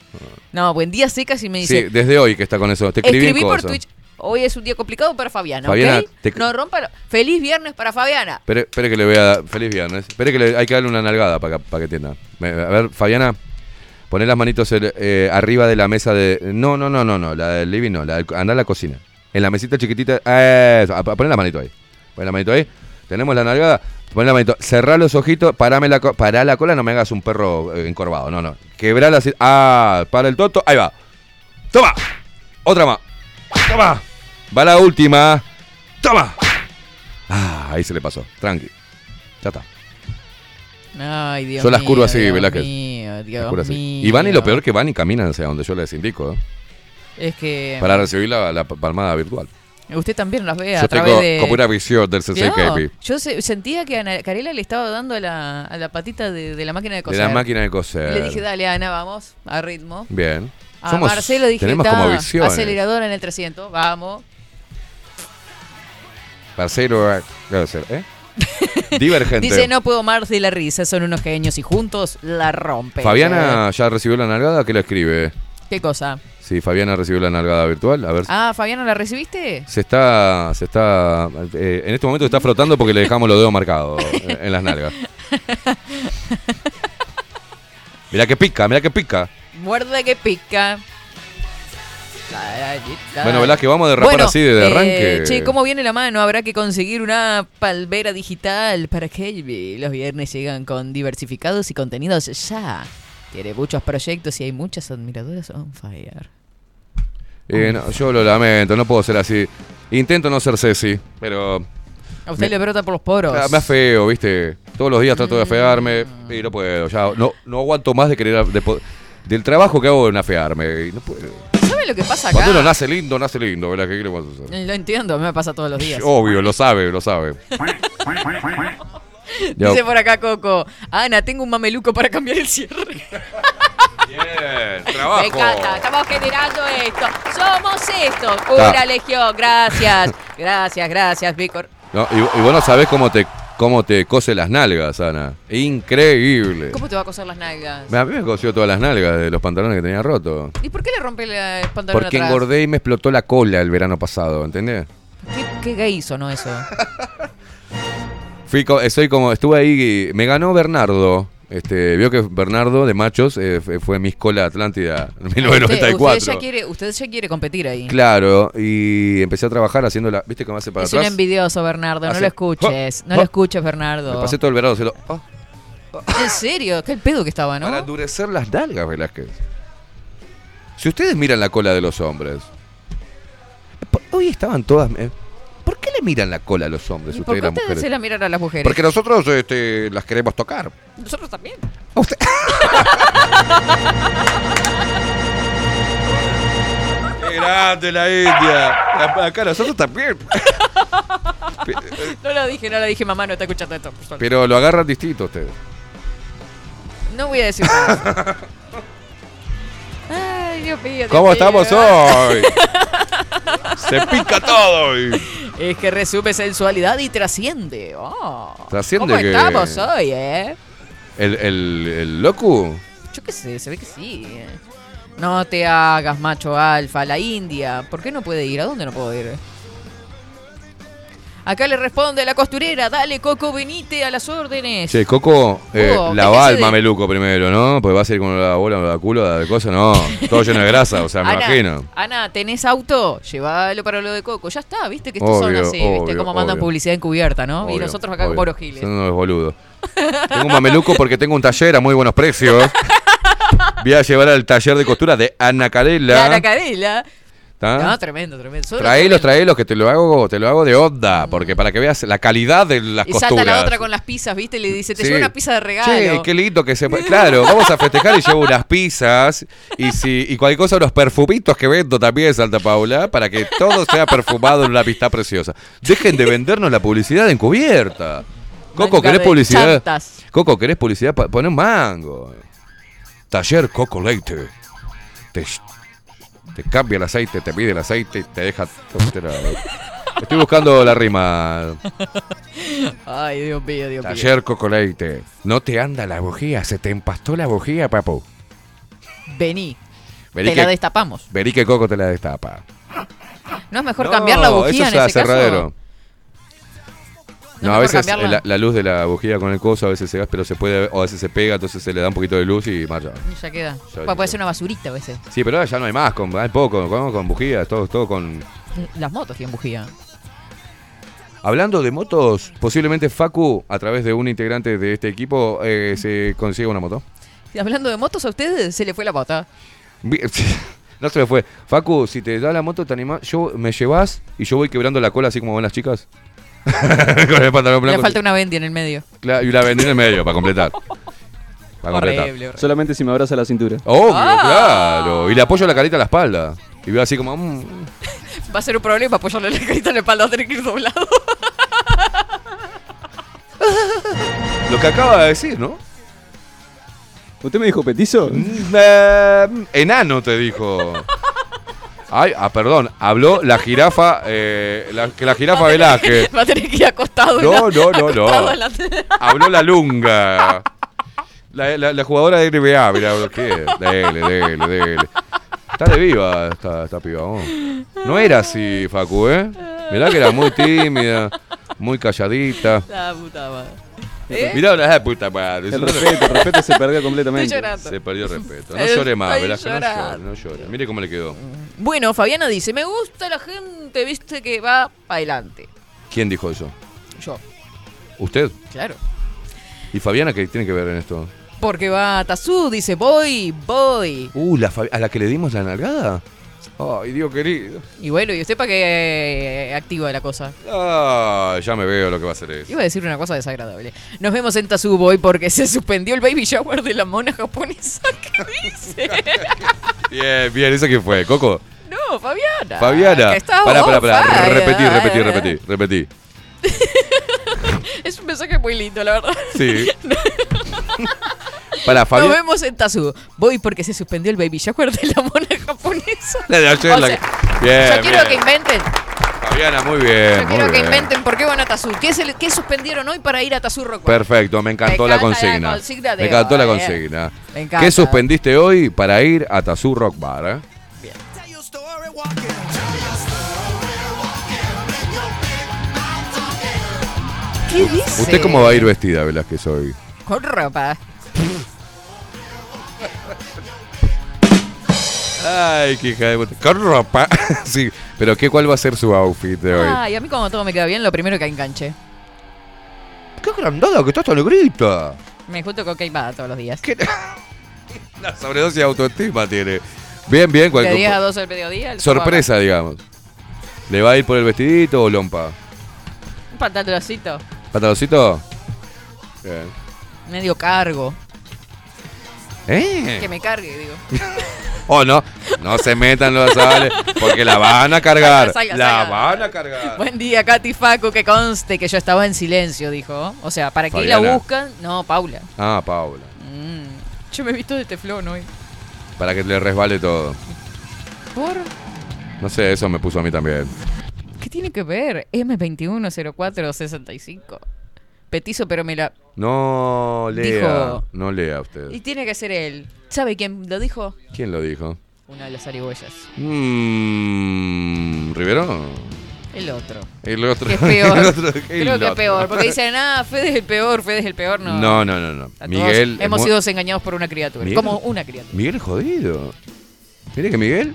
No, buen día secas y me Sí, dice, desde hoy que está con eso, te escribí, escribí por. Twitch. Hoy es un día complicado para Fabiana, Fabiana, ¿ok? te- No rompa. Feliz viernes para Fabiana. Espere, que le voy a dar, feliz viernes, espere que le, hay que darle una nalgada para que, para que entienda. Me- A ver, Fabiana, poné las manitos el- eh, arriba de la mesa de... No, no, no, no, no, la del living no, la del- andá a la cocina. En la mesita chiquitita, eso, poné la manito ahí. Poné la manito ahí. Tenemos la nalgada. Poné la manito. Cerrá los ojitos. Parame la, pará la cola. No me hagas un perro eh, encorvado. No, no. Quebrá la... Ah, para el toto. Ahí va. Toma. Otra más. Toma. Va la última. Toma. Ah, ahí se le pasó. Tranqui. Ya está. Ay, Dios Yo las mío. curvo así, Dios mío, Dios Las así. Y van y lo peor que van y caminan hacia donde yo les indico. ¿eh? Es que Para recibir la, la palmada virtual. usted también las ve a Yo través tengo de... como una visión del CC No, yo se- sentía que Ana Carela le estaba dando a la, a la patita de, de la máquina de De coser. la máquina de coser. le dije, dale, Ana, vamos, a ritmo. Bien. A Somos- Marcelo dije, tenemos "Ta, como visiones. aceleradora en el 300, vamos. Parcero, eh, ¿qué va a? ¿Eh? Divergente. Dice, no puedo más de la risa, son unos genios y juntos la rompen. Fabiana ya recibió la nalgada, ¿qué le escribe? ¿Qué cosa? Sí, Fabiana recibió la nalgada virtual. A ver. Ah, Fabiana, ¿la recibiste? Se está, se está, eh, en este momento está frotando porque le dejamos los dedos marcados eh, en las nalgas. Mirá que pica, mirá que pica. Muerde que pica. Bueno, ¿verdad que vamos a derrapar Bueno, así de eh, arranque? che, ¿cómo viene la mano? Habrá que conseguir una palvera digital para que los viernes llegan con diversificados y contenidos ya. Tiene muchos proyectos y hay muchas admiradoras on fire. Eh, no, yo lo lamento, no puedo ser así. Intento no ser Ceci, pero A usted Me- le brota por los poros. ah, me afeo, ¿viste? Todos los días trato de afearme y no puedo. Ya no, no aguanto más de querer. de del trabajo que hago en afearme. Y no puedo. ¿Sabe lo que pasa acá? Cuando uno nace lindo, nace lindo, ¿verdad? ¿Qué queremos hacer? Lo entiendo, a mí me pasa todos los días. Obvio, lo sabe, lo sabe. Dice por acá Coco, Ana, tengo un mameluco para cambiar el cierre. Bien, Me trabajo. encanta, estamos generando esto. Somos esto. Pura Ta. legión, gracias. Gracias, gracias, Víctor. No, y, y vos no sabés cómo te, cómo te cose las nalgas, Ana. Increíble. ¿Cómo te va a coser las nalgas? A mí me cosió todas las nalgas de los pantalones que tenía roto. ¿Y por qué le rompe la el pantalón Porque atrás? engordé y me explotó la cola el verano pasado, ¿entendés? ¿Qué, qué gay sonó eso? Fui soy como, estuve ahí, y me ganó Bernardo. Este, vio que Bernardo de machos eh, fue- fue Miss Cola Atlántida en Usted, 1994. usted ya quiere, usted ya quiere competir ahí. Claro, y empecé a trabajar haciendo la. ¿Viste cómo hace para es un atrás? envidioso, Bernardo. No lo escuches. No Oh, lo oh. escuches, Me Bernardo. pasé todo el verano haciendo. oh, ¿En serio? ¿Qué el pedo que estaba, no? Para endurecer las nalgas, Velázquez. Si ustedes miran la cola de los hombres. Hoy estaban todas. eh, ¿Por qué le miran la cola a los hombres, ¿Y por ustedes qué las ustedes se la miran a las mujeres? Porque nosotros este, las queremos tocar. Nosotros también. A usted- ¡Qué grande la India! Acá nosotros también. No lo dije, no lo dije, mamá no está escuchando esto. Pero lo agarran distinto ustedes. No voy a decir nada. Ay, Dios mío. Dios ¿Cómo mío. estamos hoy? Se pica todo hoy. Es que resume sensualidad y trasciende. Oh. Trasciende ¿Cómo que- estamos hoy, eh? ¿El, el, el locu? Yo qué sé, se ve que sí. No te hagas macho alfa, la India. ¿Por qué no puede ir? ¿A dónde no puedo ir? Acá le responde la costurera. Dale, Coco, venite a las órdenes. Che, Coco, eh, el de- mameluco primero, ¿no? Porque va a ser con la bola, la culo, la cosa, no. Todo lleno de grasa, o sea, me Ana, imagino. Ana, ¿tenés auto? Llévalo para lo de Coco. Ya está, viste que estos son Obvio, así, viste obvio, cómo mandan obvio. publicidad encubierta, ¿no? y nosotros acá como los giles. Son unos boludos. Tengo un mameluco porque tengo un taller a muy buenos precios. Voy a llevar al taller de costura de Ana Carela. La cadela. ¿Tá? No, tremendo, tremendo. Solo Traelos, tremendo. traelos, que te lo hago, te lo hago de onda, porque para que veas la calidad de las Y costuras. salta la otra con las pizzas, ¿viste? Y le dice, te Sí. llevo una pizza de regalo. Che, qué lindo que se Claro, vamos a festejar y llevo unas pizzas y si y cualquier cosa, unos perfumitos que vendo también, Santa Paula, para que todo sea perfumado en una pista preciosa. Dejen de vendernos la publicidad encubierta. Coco, ¿querés publicidad? chantas. Coco, ¿querés publicidad? Poné un mango. Taller Coco Leite. Te, te cambia el aceite, te pide el aceite y te deja. Estoy buscando la rima. Ay, Dios mío, Dios mío. Taller Coco Leite. No te anda la bujía, se te empastó la bujía, papu. Vení, Vení te la que, destapamos. vení que Coco te la destapa. ¿No es mejor cambiar la bujía eso en es ese caso? No, ¿No a veces la, la luz de la bujía con el coso a veces se gasta, pero se puede, o a veces se pega, entonces se le da un poquito de luz y marcha. Ya queda. Ya Puede ser una basurita a veces. Sí, pero ahora ya no hay más, con, hay poco, con, con bujías, todo, todo con... Las motos tienen bujía. Hablando de motos, posiblemente Facu, a través de un integrante de este equipo, eh, se consiga una moto. Y hablando de motos, a ustedes se le fue la pata. No se me fue. Facu, si te da la moto, te animás. Yo, me llevas y yo voy quebrando la cola así como van las chicas. Con el pantalón Le falta una bendy en el medio. Claro, y la vendí en el medio para completar. Para completar. Horrible, horrible. Solamente si me abraza la cintura. Obvio, Ah. claro. Y le apoyo la carita a la espalda. Y veo así como. mm, Va a ser un problema apoyarle la carita en la espalda, va a tener que ir doblado. lo que acaba de decir, ¿no? ¿Usted me dijo petizo? Mm, eh, enano te dijo. Ay, ah, perdón. Habló la jirafa. Eh, la, que la jirafa Velázquez. Va a tener que ir acostado. No, la- no, no, no. la- Habló la lunga. La, la- la jugadora de NBA, mira, ¿qué? Dele, dele, dele. Está de viva esta, esta piba. vos. No era así, Facu, ¿eh? Mirá que era muy tímida, muy calladita. La puta madre. ¿Eh? Mirá la puta madre. El respeto, el respeto se perdió completamente. Estoy. Se perdió el respeto. No llore más, Velázquez, no llore, no llore. Mire cómo le quedó. Bueno, Fabiana dice, me gusta la gente, viste, que va para adelante. ¿Quién dijo eso? Yo, ¿Usted? claro. ¿Y Fabiana qué tiene que ver en esto? Porque va Tazú, dice, voy, voy. Uh, la Fabi- ¿a la que le dimos la nalgada? Ay, Dios querido. Y bueno, ¿y usted para qué eh, activa la cosa? Ah, ya me veo lo que va a hacer eso. Iba a decir una cosa desagradable. Nos vemos en Tazú Boy porque se suspendió el baby shower de la mona japonesa. ¿Qué dice? Bien, bien, ¿eso quién fue? ¿Coco? No, Fabiana. Fabiana. Que Pará, pará, pará. fire. Repetí, repetí, repetí, repetí. Es un mensaje muy lindo, la verdad. Sí. Pará, Nos Fabiana. vemos en Tazú. Voy porque se suspendió el baby shower de la mona japonesa. La de O la sea, que- Bien, Yo quiero bien. que inventen. Fabiana, muy bien. Yo quiero muy que bien. inventen por qué van a Tazú. ¿Qué, se qué suspendieron hoy para ir a Tazú Rock? Perfecto, me encantó Me la encanta la consigna. consigna de me encantó la eh. consigna. Me encanta. ¿Qué suspendiste hoy para ir a Tazú Rock Bar? eh? ¿Qué dice? ¿Usted cómo va a ir vestida, Velázquez, hoy? Con ropa. Ay, qué hija de puta. Con ropa. sí, pero ¿qué, ¿cuál va a ser su outfit de hoy? Ay, a mí como todo me queda bien, lo primero que enganche. ¡Qué agrandada que está esta negrita! Me junto con Keimada todos los días. ¿Qué? La sobredosis de autoestima tiene. Bien, bien. De cual- 10 a 12 del mediodía. el sorpresa, digamos. ¿Le va a ir por el vestidito o lompa? Un pantaloncito. ¿Pantaloncito? Bien. Medio cargo. ¿Eh? Que me cargue, digo. Oh, no. No se metan los sales porque la van a cargar. Salga, la salga. van a cargar. Buen día, Katy Facu, que conste que yo estaba en silencio, dijo. O sea, ¿para qué la buscan? No, Paula. Ah, Paula. Mm. Yo me he visto de teflón hoy. Para que le resbale todo. ¿Por? No sé, eso me puso a mí también. ¿Qué tiene que ver? M210465. Petizo, pero me la... No lea. Dijo- No lea usted. Y tiene que ser él. ¿Sabe quién lo dijo? ¿Quién lo dijo? Una de las arihuellas. Mmm. ¿Rivero? El otro. El otro. Que es peor. El otro- el Creo que es otro. peor. Porque dicen, ah, Fede es el peor, Fede es el peor. No, No, no, no, no. A todos Miguel. Hemos sido engañados por una criatura. Miguel- Como una criatura. Miguel jodido. Mire que Miguel.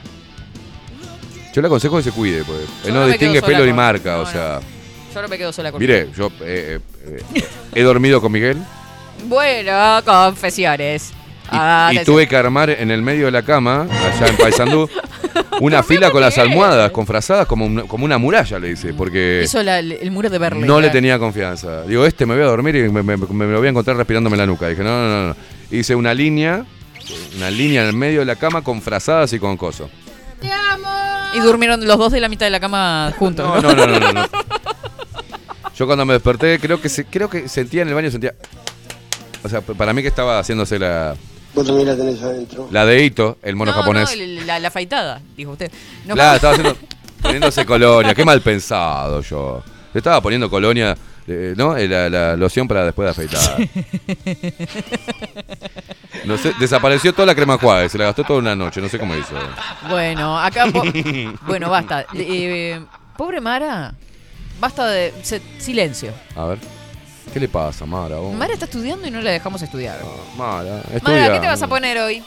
Yo le aconsejo que se cuide, pues. Él no distingue pelo ni marca, no, o no. Sea. Solo me quedo sola con Mire, yo eh, eh, eh, he dormido con Miguel Bueno, confesiones. y, Ah, y te- tuve que armar en el medio de la cama, allá en Paysandú, una fila con las almohadas, con frazadas, como una, como una muralla, le dice, porque Hizo la- el muro de Berlín. no le tenía confianza. Digo, este me voy a dormir y me, me- me lo voy a encontrar respirándome la nuca. Dije, no, no, no, no. Hice una línea, una línea en el medio de la cama con frazadas y con coso. Y durmieron los dos de la mitad de la cama juntos. No, no, no, no, no, no. Yo cuando me desperté, creo que se- creo que sentía en el baño, sentía. O sea, para mí que estaba haciéndose la, Vos también la tenés adentro. la de Ito, el mono No, japonés. no, la, la afeitada, dijo usted. No, claro, estaba haciendo, poniéndose colonia. Qué mal pensado yo. Le estaba poniendo colonia, eh, ¿no? Eh, La, la loción para después de afeitar. No sé, desapareció toda la crema cuave, se la gastó toda una noche, no sé cómo hizo. Bueno, acá. po- bueno, basta. Eh, pobre Mara. Basta de. se- silencio. A ver. ¿Qué le pasa, Mara? vos? Mara está estudiando y no la dejamos estudiar. Ah, Mara, Mara. ¿qué te vas a poner hoy?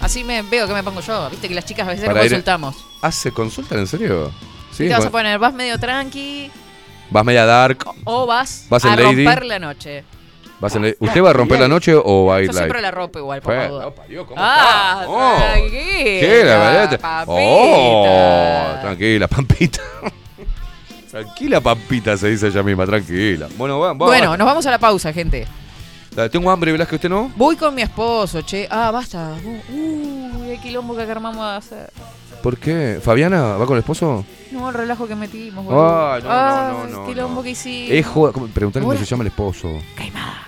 Así me veo que me pongo yo. Viste que las chicas a veces Para ir- consultamos. ¿Ah, se consultan en serio? Sí, ¿Qué te vas a bueno. poner? ¿Vas medio tranqui ¿Vas media dark? o vas, ¿Vas a en Lady? romper la noche? ¿Vas en- ¿Usted va a romper la noche o va a ir Yo siempre la rompo igual, por favor. Opa, Dios, ¿cómo Ah, está? Oh, tranquila, ¿Qué? La verdad. papita. Oh, tranquila, Pampita. tranquila, Pampita, se dice ella misma, tranquila. Bueno, va, va, Bueno, va. nos vamos a la pausa, gente. Tengo hambre, ¿verdad que usted no? Voy con mi esposo, che. Ah, basta. Uh, Uy, el quilombo que armamos a hacer. ¿Por qué? ¿Fabiana va con el esposo? No, el relajo que metimos, boludo. Ay, no, Ah, no, no, no, El quilombo no. que hicimos. Es joda. Preguntale cómo se llama el esposo. Caimada.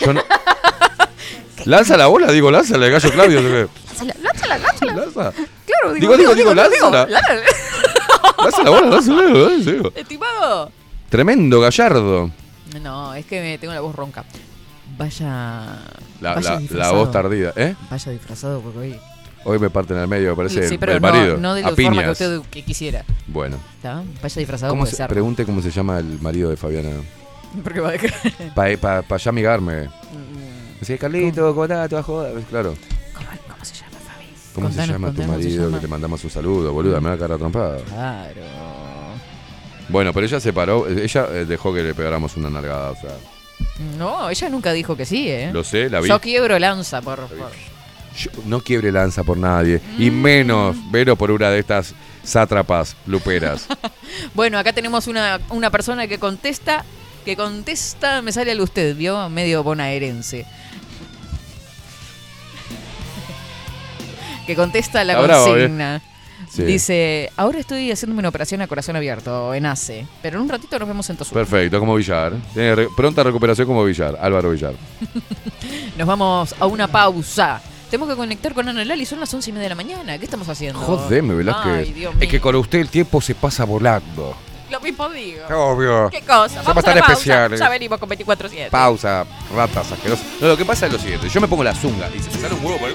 Yo no. Lanza la bola, digo, lánzala, gallo Claudio. Lánzala, lánzala, lánzala. Lanza. Claro, Digo, digo, digo, lánzala. lánzala. Lanza la bola, lánzala, lánzala. Estimado. Tremendo gallardo. No, es que me tengo la voz ronca. Vaya. La, vaya la- la voz tardía, ¿eh? Vaya disfrazado, porque hoy. Hoy me parten al medio, me parece sí, el, pero el no, marido. no de a la forma que usted que quisiera. Bueno. ¿Está? Vaya disfrazado ¿Cómo se, pregunte cómo se llama el marido de Fabiana. Porque va a dejar. Para pa, pa ya amigarme. Mm, Decía, Carlito, ¿cómo estás? ¿Te vas a joder? Claro. ¿Cómo, cómo se llama, Fabi? ¿Cómo Contanos, se llama tu contanos, marido? llama. Que te mandamos un saludo, boluda, me va a cara trompada. Claro. Bueno, pero ella se paró, ella eh, dejó que le pegáramos una nalgada, o sea. No, ella nunca dijo que sí, ¿eh? Lo sé, la vi. Yo quiebro lanza, por. Yo no quiebre lanza por nadie, y menos Vero por una de estas sátrapas luperas. Bueno, acá tenemos una, una persona que contesta, que contesta, me sale al usted, ¿vio? Medio bonaerense. que contesta la bravo, ¿eh? consigna. Sí. Dice, ahora estoy haciéndome una operación a corazón abierto en ACE, pero en un ratito nos vemos en Tosur. Perfecto, como Villar. Tiene re- pronta recuperación como Villar, Álvaro Villar. Nos vamos a una pausa. Tenemos que conectar con Ana Lali, son las once y media de la mañana. ¿Qué estamos haciendo? Velázquez. Dios mío. es que con usted el tiempo se pasa volando. Lo mismo digo. Obvio. ¿Qué cosa? Somos Vamos a tan la pausa. especiales. Ya venimos con 24-7. Pausa, ratas asquerosas. No, lo que pasa es lo siguiente. Yo me pongo la zunga y se me sale un huevo por el...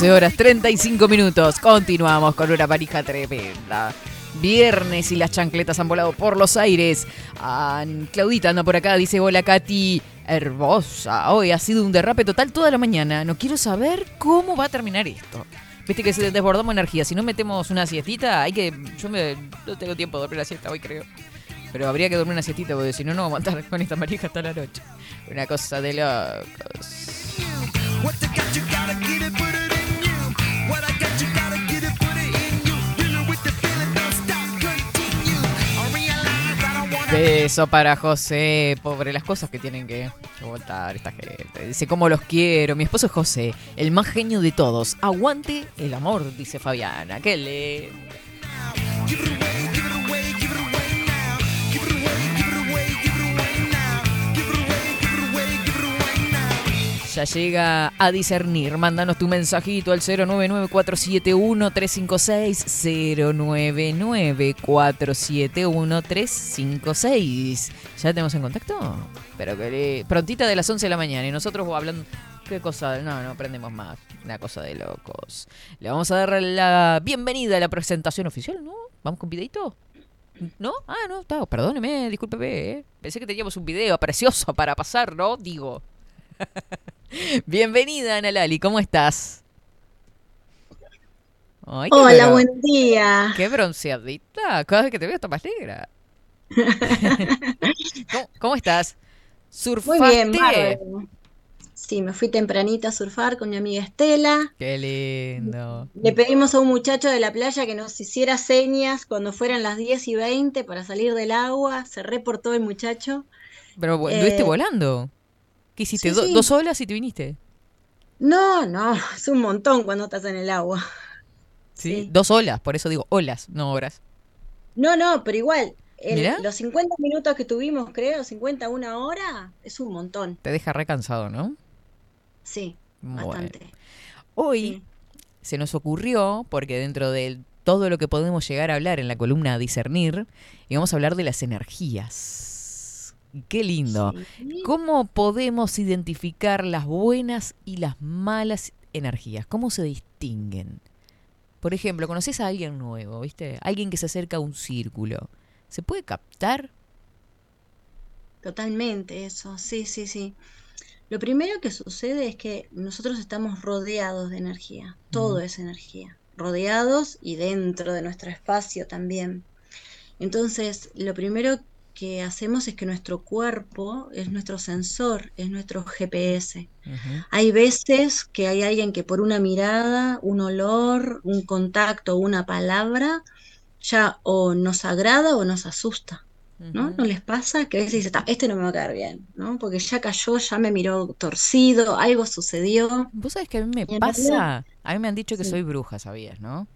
14 horas 35 minutos. Continuamos con una parija tremenda. Viernes y las chancletas han volado por los aires. Ah, Claudita anda por acá, dice hola Katy. Hermosa. Hoy ha sido un derrape total toda la mañana. No quiero saber cómo va a terminar esto. Viste que se desbordamos energía. Si no metemos una siestita, hay que. Yo me, no tengo tiempo de dormir la siesta hoy, creo. Pero habría que dormir una siestita, porque si no, no vamos a aguantar con esta marija hasta la noche. Una cosa de locos. Beso para José, pobre, las cosas que tienen que voltar esta gente. Dice, ¿cómo los quiero? Mi esposo es José, el más genio de todos. Aguante el amor, dice Fabiana. Qué le... Ya llega a discernir. Mándanos tu mensajito al 099-471-356. 099-471-356. ¿Ya tenemos en contacto? Pero prontita de las 11 de la mañana y nosotros hablando... ¿Qué cosa? No, no aprendemos más. Una cosa de locos. Le vamos a dar la bienvenida a la presentación oficial, ¿no? ¿Vamos con videito? ¿No? Ah, no, está. Perdóneme, discúlpeme. ¿eh? Pensé que teníamos un video precioso para pasar, ¿no? Digo. Bienvenida, Ana Lali, ¿cómo estás? Ay, Hola, buen día. Qué bronceadita. Cada vez que te veo estás más negra. ¿Cómo, cómo estás? Muy ¿Surfaste? bien, bárbaro. Sí, me fui tempranito a surfar con mi amiga Estela. Qué lindo. Le pedimos a un muchacho de la playa que nos hiciera señas cuando fueran las 10 y 20 para salir del agua. Se reportó el muchacho. Pero vo- ¿estuviste Eh, volando? ¿Qué hiciste? sí, ¿Do- sí. ¿Dos olas y te viniste? No, no, es un montón cuando estás en el agua. ¿Sí? Dos olas, por eso digo olas, no horas. No, no, pero igual, el- los 50 minutos que tuvimos, creo, 50, una hora, es un montón. Te deja recansado, ¿no? Sí, Bueno. bastante. Hoy se nos ocurrió, porque dentro de todo lo que podemos llegar a hablar en la columna discernir, íbamos a hablar de las energías. Qué lindo. ¿Cómo podemos identificar las buenas y las malas energías? ¿Cómo se distinguen? Por ejemplo, conoces a alguien nuevo, ¿viste? Alguien que se acerca a un círculo. ¿Se puede captar? Totalmente eso, sí, sí, sí. Lo primero que sucede es que nosotros estamos rodeados de energía, todo es energía, rodeados y dentro de nuestro espacio también. Entonces, lo primero que hacemos es que nuestro cuerpo es nuestro sensor, es nuestro GPS. Hay veces que hay alguien que por una mirada, un olor, un contacto, una palabra, ya o nos agrada o nos asusta. ¿No? ¿No les pasa? Que a veces dice, "Ta, este no me va a caer bien, ¿no? Porque ya cayó, ya me miró torcido, algo sucedió. Vos sabés que a mí me pasa, realidad- a mí me han dicho que Sí. soy bruja, ¿sabías, no?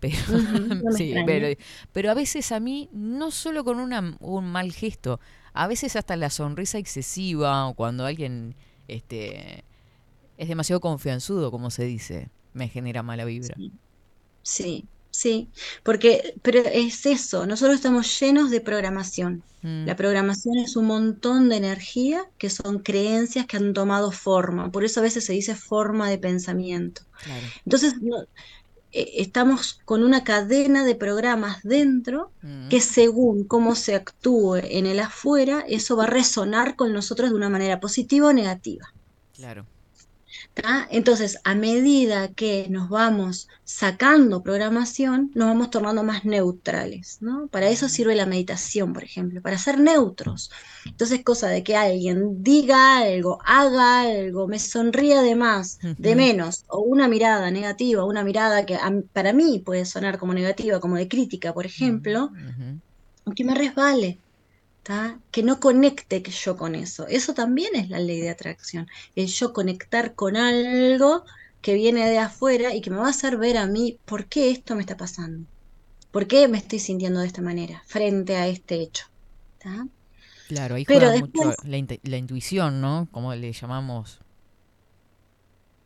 Pero, sí, pero, pero a veces a mí, no solo con una- un mal gesto, a veces hasta la sonrisa excesiva o cuando alguien este, es demasiado confianzudo, como se dice, me genera mala vibra. Sí, sí, porque, pero es eso, nosotros estamos llenos de programación. Mm. La programación es un montón de energía que son creencias que han tomado forma, por eso a veces se dice forma de pensamiento. Claro. Entonces, no- eh, estamos con una cadena de programas dentro Mm. que según cómo se actúe en el afuera, eso va a resonar con nosotros de una manera positiva o negativa. Claro. ¿Tá? Entonces, a medida que nos vamos sacando programación, nos vamos tornando más neutrales, ¿no? Para eso sirve la meditación, por ejemplo, para ser neutros. Entonces, cosa de que alguien diga algo, haga algo, me sonría de más, de menos, o una mirada negativa, una mirada que a- para mí puede sonar como negativa, como de crítica, por ejemplo, que me resbale. ¿Tá? Que no conecte que yo con eso. Eso también es la ley de atracción. El yo conectar con algo que viene de afuera y que me va a hacer ver a mí por qué esto me está pasando. ¿Por qué me estoy sintiendo de esta manera frente a este hecho? ¿tá? Claro, ahí Pero juega después- mucho la, la intuición, ¿no? Como le llamamos.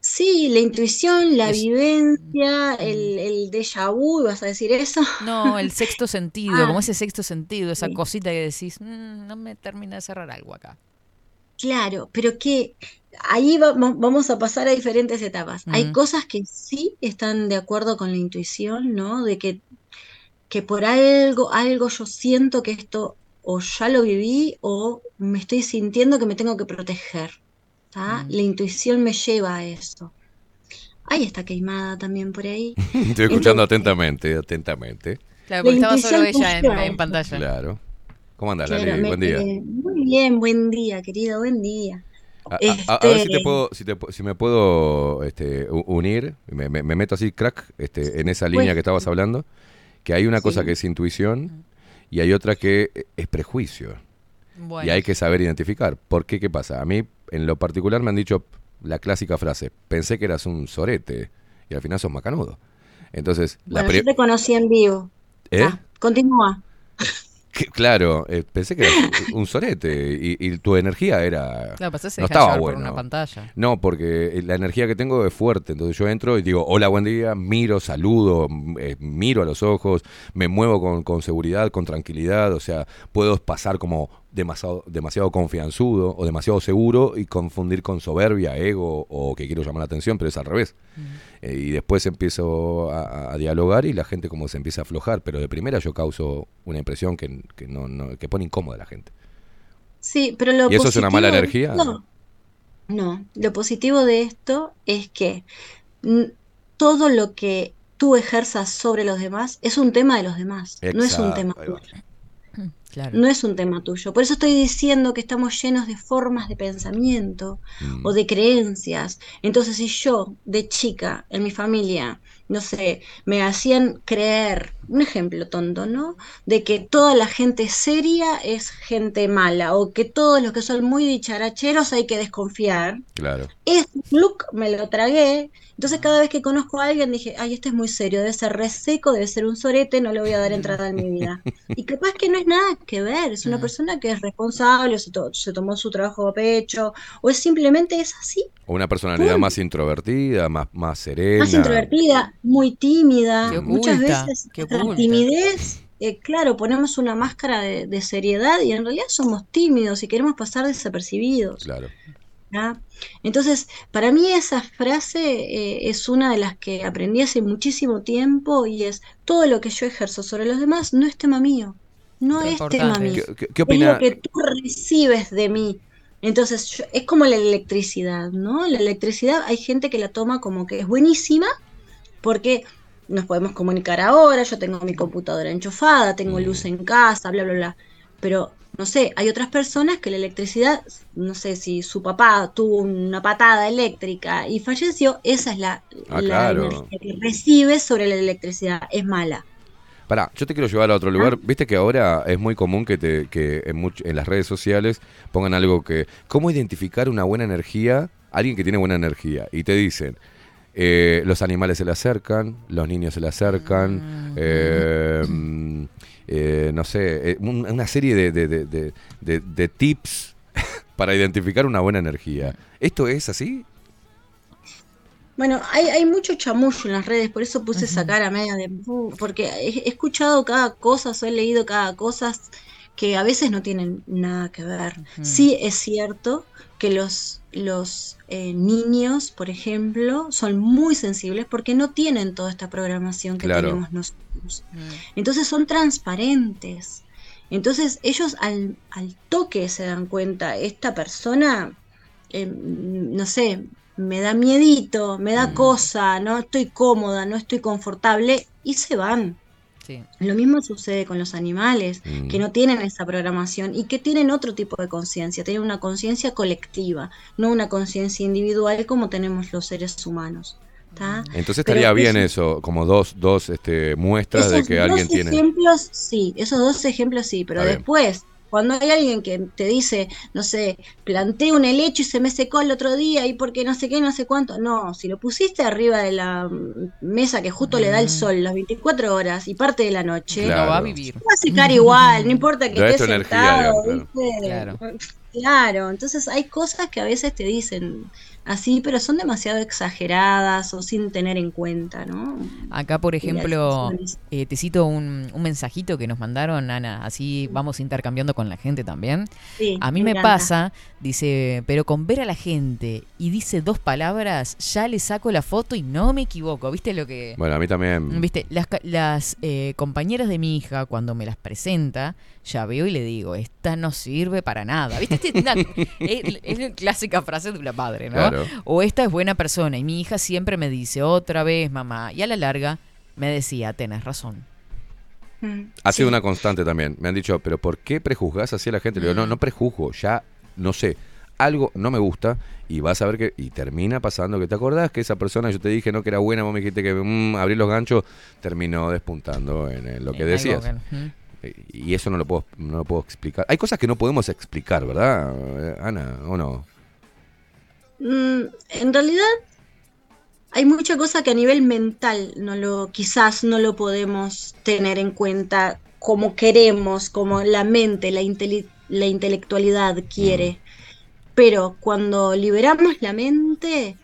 Sí, la intuición, la Es- vivencia, el, el déjà vu, ¿vas a decir eso? No, el sexto sentido, Ah, como ese sexto sentido, esa sí. cosita que decís, "Mm, no me termina de cerrar algo acá. Claro, pero que ahí va- va- vamos a pasar a diferentes etapas. Hay Ujú. cosas que sí están de acuerdo con la intuición, ¿no? De que, que por algo, algo yo siento que esto o ya lo viví o me estoy sintiendo que me tengo que proteger. ¿Tá? La intuición me lleva a eso. Ahí está queimada también por ahí. Estoy escuchando atentamente, atentamente. Claro, porque La estaba solo ella en, pantalla. Claro. ¿Cómo andas, Claro, Lali? me- Buen día. eh, muy bien, buen día, querido, buen día. A, a- a- a ver si te Este- puedo, si, te si me puedo este, unir, me, me- me meto así, crack, este, en esa línea Bueno. que estabas hablando, que hay una cosa que es intuición y hay otra que es prejuicio. Bueno. Y hay que saber identificar. ¿Por qué? ¿Qué pasa? A mí, en lo particular, me han dicho la clásica frase, pensé que eras un sorete y al final sos macanudo. Entonces, la Bueno, pri- yo te conocí en vivo. ¿Eh? Ah, continúa. Que- Claro, eh, pensé que eras un- sorete y, y tu energía era... Pasás a no estaba llevar por bueno. una pantalla. No, porque la energía que tengo es fuerte. Entonces yo entro y digo, hola, buen día, miro, saludo, m- eh, miro a los ojos, me muevo con, con seguridad, con tranquilidad. O sea, puedo pasar como demasiado, demasiado confianzudo o demasiado seguro y confundir con soberbia, ego o que quiero llamar la atención, pero es al revés. Eh, y después empiezo a, a dialogar y la gente como se empieza a aflojar. Pero de primera yo causo una impresión que, que, no, no- que pone incómoda a la gente. Sí, pero lo ¿Y eso es una mala energía? esto- no, lo positivo de esto es que todo lo que tú ejerzas sobre los demás es un tema de los demás, no es un tema tuyo. Claro. No es un tema tuyo. Por eso estoy diciendo que estamos llenos de formas de pensamiento Mm. o de creencias. Entonces, si yo de chica en mi familia, no sé, me hacían creer, un ejemplo tonto, ¿no? De que toda la gente seria es gente mala o que todos los que son muy dicharacheros hay que desconfiar. Claro. Ese look me lo tragué. Entonces cada vez que conozco a alguien dije, ay, este es muy serio, debe ser re seco, debe ser un sorete, no le voy a dar entrada en mi vida. Y capaz que no es nada que ver, es una persona que es responsable, o se, to- se tomó su trabajo a pecho, o es simplemente es así, O una personalidad más introvertida, más, más serena. más introvertida, muy tímida. Qué Muchas oculta, veces qué oculta. timidez, eh, claro, ponemos una máscara de, de seriedad y en realidad somos tímidos y queremos pasar desapercibidos. Claro. Entonces, para mí esa frase eh, es una de las que aprendí hace muchísimo tiempo y es, todo lo que yo ejerzo sobre los demás no es tema mío, no Qué es tema mío, ¿Qué, qué- qué es lo que tú recibes de mí. Entonces, yo- es como la electricidad, ¿no? La electricidad hay gente que la toma como que es buenísima porque nos podemos comunicar ahora, yo tengo mi computadora enchufada, tengo luz en casa, bla, bla, bla. Pero, no sé, hay otras personas que la electricidad, no sé, si su papá tuvo una patada eléctrica y falleció, esa es la, Ah, la claro. energía que recibe sobre la electricidad, es mala. Pará, yo te quiero llevar a otro lugar. Viste que ahora es muy común que, te, que en, much- en las redes sociales pongan algo que... ¿Cómo identificar una buena energía? Alguien que tiene buena energía. Y te dicen, eh, los animales se le acercan, los niños se le acercan, eh, mm, eh, no sé, eh, un- una serie de, de- de- de- de- de tips para identificar una buena energía. ¿Esto es así? Bueno, hay, hay mucho chamullo en las redes, por eso puse esa cara media de... "Bu", Porque he, he escuchado cada cosa, o he leído cada cosa que a veces no tienen nada que ver. Sí es cierto que los, los eh, niños, por ejemplo, son muy sensibles porque no tienen toda esta programación que Claro. tenemos nosotros. Entonces son transparentes. Entonces ellos al, al toque se dan cuenta, esta persona, eh, no sé, me da miedito, me da cosa, no estoy cómoda, no estoy confortable y se van. Sí. Lo mismo sucede con los animales, Mm. que no tienen esa programación y que tienen otro tipo de conciencia, tienen una conciencia colectiva, no una conciencia individual como tenemos los seres humanos. ¿tá? Entonces Pero estaría bien eso- eso, como dos, dos este, muestras de esos que dos alguien tiene... ejemplos, sí, esos dos ejemplos sí, pero Está bien. después, cuando hay alguien que te dice, no sé, planté un helecho y se me secó el otro día y porque no sé qué, no sé cuánto, no, si lo pusiste arriba de la mm, mesa que justo le da el sol las 24 horas y parte de la noche, Claro. No va a vivir. va a secar igual, no importa que estés tu energía, sentado, digamos, ¿viste? Claro. Claro, entonces hay cosas que a veces te dicen así, pero son demasiado exageradas o sin tener en cuenta, ¿no? Acá, por ejemplo, eh, te cito un, un mensajito que nos mandaron, Ana, así vamos intercambiando con la gente también. Sí, A mí me pasa, dice, pero con ver a la gente y dice dos palabras, ya le saco la foto y no me equivoco. ¿Viste lo que...? Bueno, a mí también... Viste, las, ca- las eh, compañeras de mi hija, cuando me las presenta, ya veo y le digo, esta no sirve para nada. ¿Viste? Este es, una- es- es la clásica frase de una madre, ¿no? Claro. O esta es buena persona. Y mi hija siempre me dice, otra vez, mamá. Y a la larga me decía, tenés razón. Mm, Ha sido sí. una constante también. Me han dicho, pero ¿por qué prejuzgás así a la gente? Le digo, no, no prejuzgo, ya, no sé, algo no me gusta y vas a ver que... Y termina pasando que te acordás que esa persona, yo te dije, no, que era buena, vos me dijiste que mm, abrí los ganchos, terminó despuntando en, en lo que En decías. ¿Mm? Y eso no lo puedo, no lo puedo explicar. Hay cosas que no podemos explicar, ¿verdad, Ana? ¿O no? Mm, en realidad hay mucha cosa que a nivel mental no lo, quizás no lo podemos tener en cuenta como queremos, como la mente, la, intele- la intelectualidad quiere. Pero cuando liberamos la mente,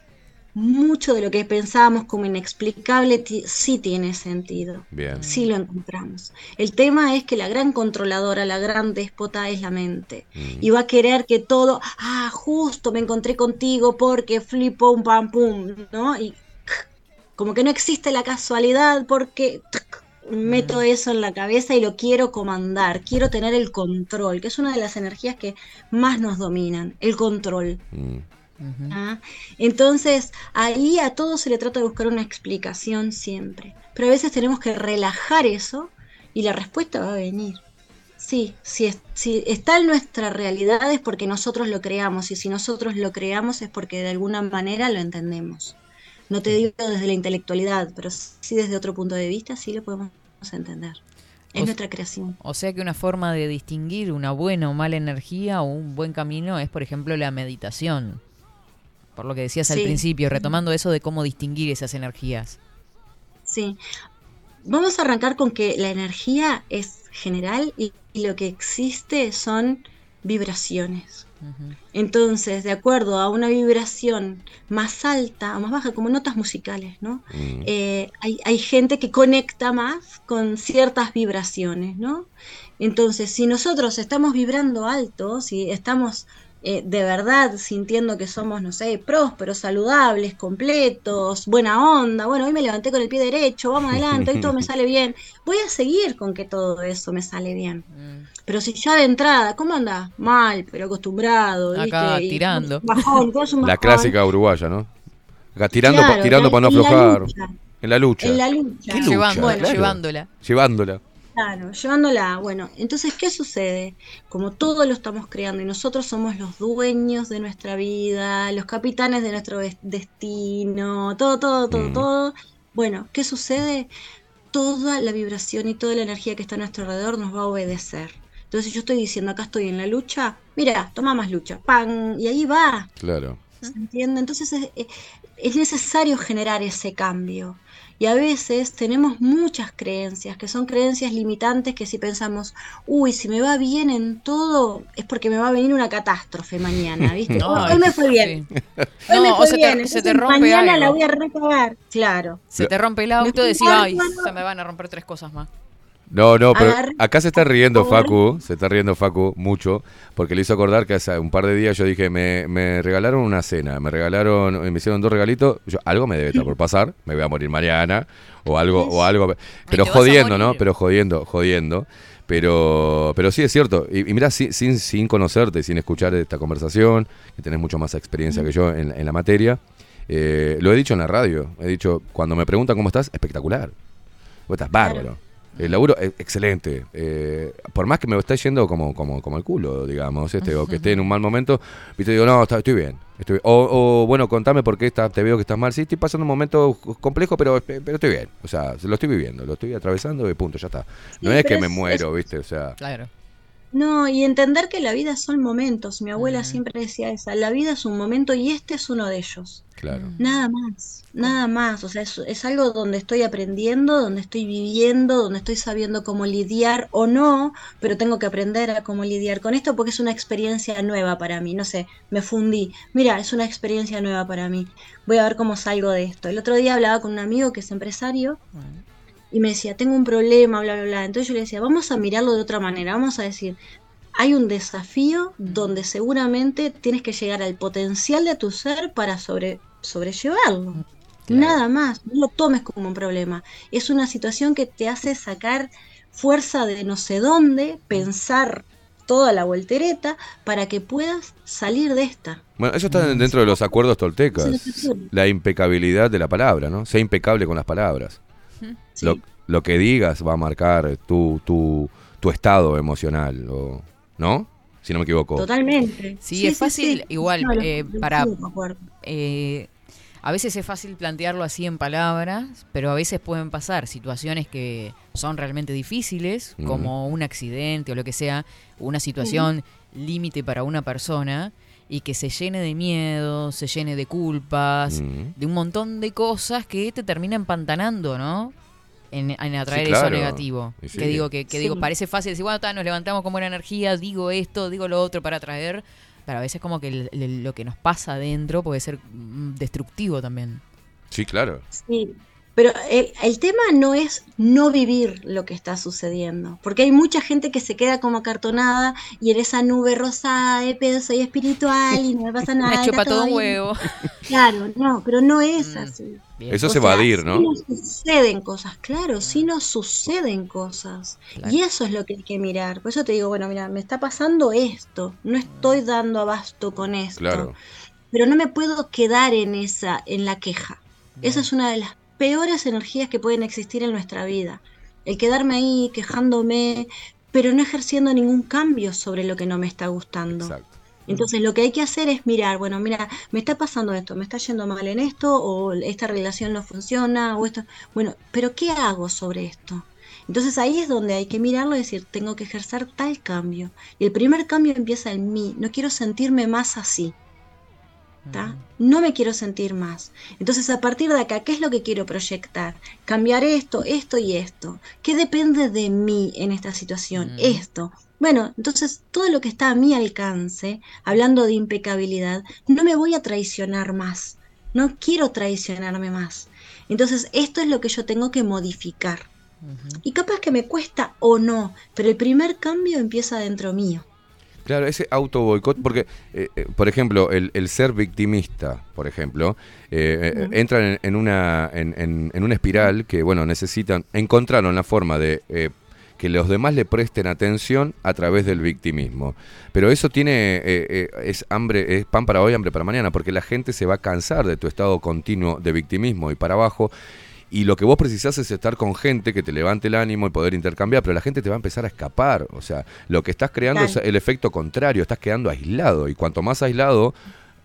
mucho de lo que pensábamos como inexplicable sí tiene sentido. Bien. Sí lo encontramos. El tema es que la gran controladora, la gran déspota es la mente. Y va a querer que todo, ah, justo me encontré contigo porque flipo un pam pum, ¿no? Y como que no existe la casualidad porque meto eso en la cabeza y lo quiero comandar, quiero tener el control, que es una de las energías que más nos dominan, el control. ¿Ah? Entonces, ahí a todo se le trata de buscar una explicación siempre. Pero a veces tenemos que relajar eso y la respuesta va a venir. Sí, si, es- si está en nuestra realidad es porque nosotros lo creamos y si nosotros lo creamos es porque de alguna manera lo entendemos. No te digo desde la intelectualidad, pero sí desde otro punto de vista sí lo podemos entender. Es O- nuestra creación. O sea que una forma de distinguir una buena o mala energía o un buen camino es, por ejemplo, la meditación. Por lo que decías al Sí. principio, retomando eso de cómo distinguir esas energías. Sí. Vamos a arrancar con que la energía es general y, y lo que existe son vibraciones. Entonces, de acuerdo a una vibración más alta o más baja, como notas musicales, ¿no? Mm. Eh, hay, hay gente que conecta más con ciertas vibraciones, ¿no? Entonces, si nosotros estamos vibrando alto, si estamos eh, de verdad sintiendo que somos, no sé, prósperos, saludables, completos, buena onda, bueno, hoy me levanté con el pie derecho, vamos adelante, hoy todo me sale bien, voy a seguir con que todo eso me sale bien. Pero si ya de entrada, ¿cómo anda? Mal, pero acostumbrado, Acá, tirando. bajón, La clásica uruguaya, ¿no? Acá tirando, Claro, pa- tirando para no aflojar. lucha. En la lucha. En la lucha. ¿Qué lucha? Claro. llevándola. Llevándola. Claro, llevándola. Bueno, entonces, ¿qué sucede? Como todo lo estamos creando y nosotros somos los dueños de nuestra vida, los capitanes de nuestro des- destino, todo, todo, todo, Mm. todo. Bueno, ¿qué sucede? Toda la vibración y toda la energía que está a nuestro alrededor nos va a obedecer. Entonces, yo estoy diciendo, acá estoy en la lucha, mira, toma más lucha, ¡pam! Y ahí va. Claro. ¿Se entiende? Entonces es, es- es necesario generar ese cambio. Y a veces tenemos muchas creencias, que son creencias limitantes que si pensamos, uy, si me va bien en todo, es porque me va a venir una catástrofe mañana, ¿viste? Hoy, Ay, hoy me fue bien. sí. Hoy No, me o fue se te- bien. se te rompe mañana algo. la voy a recagar. Claro. Se te rompe el auto y decís, ay, se me van a romper tres cosas más. No, no, pero acá se está riendo. Facu, se está riendo Facu mucho, porque le hizo acordar que hace un par de días yo dije, me, me regalaron una cena, me regalaron, me hicieron dos regalitos, yo, algo me debe estar por pasar, me voy a morir mañana, o algo, o algo, pero jodiendo, ¿no? Pero jodiendo, jodiendo. Pero, pero sí es cierto. Y, y mira, sin, sin, sin conocerte, sin escuchar esta conversación, que tenés mucho más experiencia que yo en, en la materia, eh, lo he dicho en la radio. He dicho, cuando me preguntan cómo estás, espectacular. Vos estás bárbaro. El laburo es excelente. Eh, por más que me esté yendo como, como, como el culo, digamos, este, o que esté en un mal momento, viste, digo, no, está- estoy bien. Estoy bien. O, o, bueno, contame por qué está, te veo que estás mal. Sí, estoy pasando un momento complejo, pero, pero estoy bien. O sea, lo estoy viviendo, lo estoy atravesando y punto, ya está. No Sí, es que me es- muero, viste, o sea. Claro. No, y entender que la vida son momentos. Mi abuela siempre decía esa, la vida es un momento y este es uno de ellos. Claro. Nada más, nada más. O sea, es, es algo donde estoy aprendiendo, donde estoy viviendo, donde estoy sabiendo cómo lidiar o no, pero tengo que aprender a cómo lidiar con esto porque es una experiencia nueva para mí. No sé, me fundí. Mira, es una experiencia nueva para mí. Voy a ver cómo salgo de esto. El otro día hablaba con un amigo que es empresario y me decía, tengo un problema, bla, bla, bla. Entonces yo le decía, vamos a mirarlo de otra manera, vamos a decir, hay un desafío donde seguramente tienes que llegar al potencial de tu ser para sobre, sobrellevarlo. Nada más, no lo tomes como un problema. Es una situación que te hace sacar fuerza de no sé dónde, pensar toda la voltereta para que puedas salir de esta. Bueno, eso está dentro de los acuerdos toltecas. La impecabilidad de la palabra, ¿no? Sea impecable con las palabras. Sí. Lo, lo que digas va a marcar tu, tu, tu estado emocional, o, ¿no? Si no me equivoco. Totalmente. Sí, es fácil, igual, No, eh, lo- para- eh, A veces es fácil plantearlo así en palabras, pero a veces pueden pasar situaciones que son realmente difíciles, como un accidente o lo que sea, una situación límite para una persona y que se llene de miedo, se llene de culpas, de un montón de cosas que te terminan empantanando, ¿no? En, en atraer Sí, eso negativo. Sí. Que digo, que, que digo, parece fácil decir, bueno, ta, nos levantamos con buena energía, digo esto, digo lo otro para atraer, pero a veces como que el- el- lo que nos pasa adentro puede ser mm, destructivo también. Sí, claro. Sí, pero el, el tema no es no vivir lo que está sucediendo, porque hay mucha gente que se queda como cartonada y en esa nube rosa de pedo soy espiritual y no me pasa nada. Me chupa todo un huevo. Claro, no, pero no es Mm, así. bien. Eso O es sea, evadir, sí ¿no? nos suceden cosas, claro, sí nos suceden cosas. Claro. Y eso es lo que hay que mirar. Por eso te digo, bueno, mira, me está pasando esto, no estoy dando abasto con esto. Claro. Pero no me puedo quedar en esa, en la queja. Esa es una de las peores energías que pueden existir en nuestra vida. El quedarme ahí quejándome, pero no ejerciendo ningún cambio sobre lo que no me está gustando. Exacto. Entonces lo que hay que hacer es mirar, bueno, mira, me está pasando esto, me está yendo mal en esto, o esta relación no funciona, o esto. Bueno, pero ¿qué hago sobre esto? Entonces ahí es donde hay que mirarlo y decir, tengo que ejercer tal cambio. Y el primer cambio empieza en mí, no quiero sentirme más así. ¿Tá? No me quiero sentir más. Entonces, a partir de acá, ¿qué es lo que quiero proyectar? Cambiar esto, esto y esto. ¿Qué depende de mí en esta situación? Mm. Esto. Bueno, entonces todo lo que está a mi alcance, hablando de impecabilidad, no me voy a traicionar más. No quiero traicionarme más. Entonces, esto es lo que yo tengo que modificar. Y capaz que me cuesta o no, pero el primer cambio empieza dentro mío. Claro, ese auto boicot, porque, eh, eh, por ejemplo, el, el ser victimista, por ejemplo, eh, eh, entran en, en una, en, en- en una espiral que, bueno, necesitan, encontraron la forma de que los demás le presten atención a través del victimismo. Pero eso tiene, eh, eh, es hambre, es pan para hoy, hambre para mañana, porque la gente se va a cansar de tu estado continuo de victimismo y para abajo. Y lo que vos precisás es estar con gente que te levante el ánimo y poder intercambiar, pero la gente te va a empezar a escapar. O sea, lo que estás creando Claro. es el efecto contrario, estás quedando aislado. Y cuanto más aislado,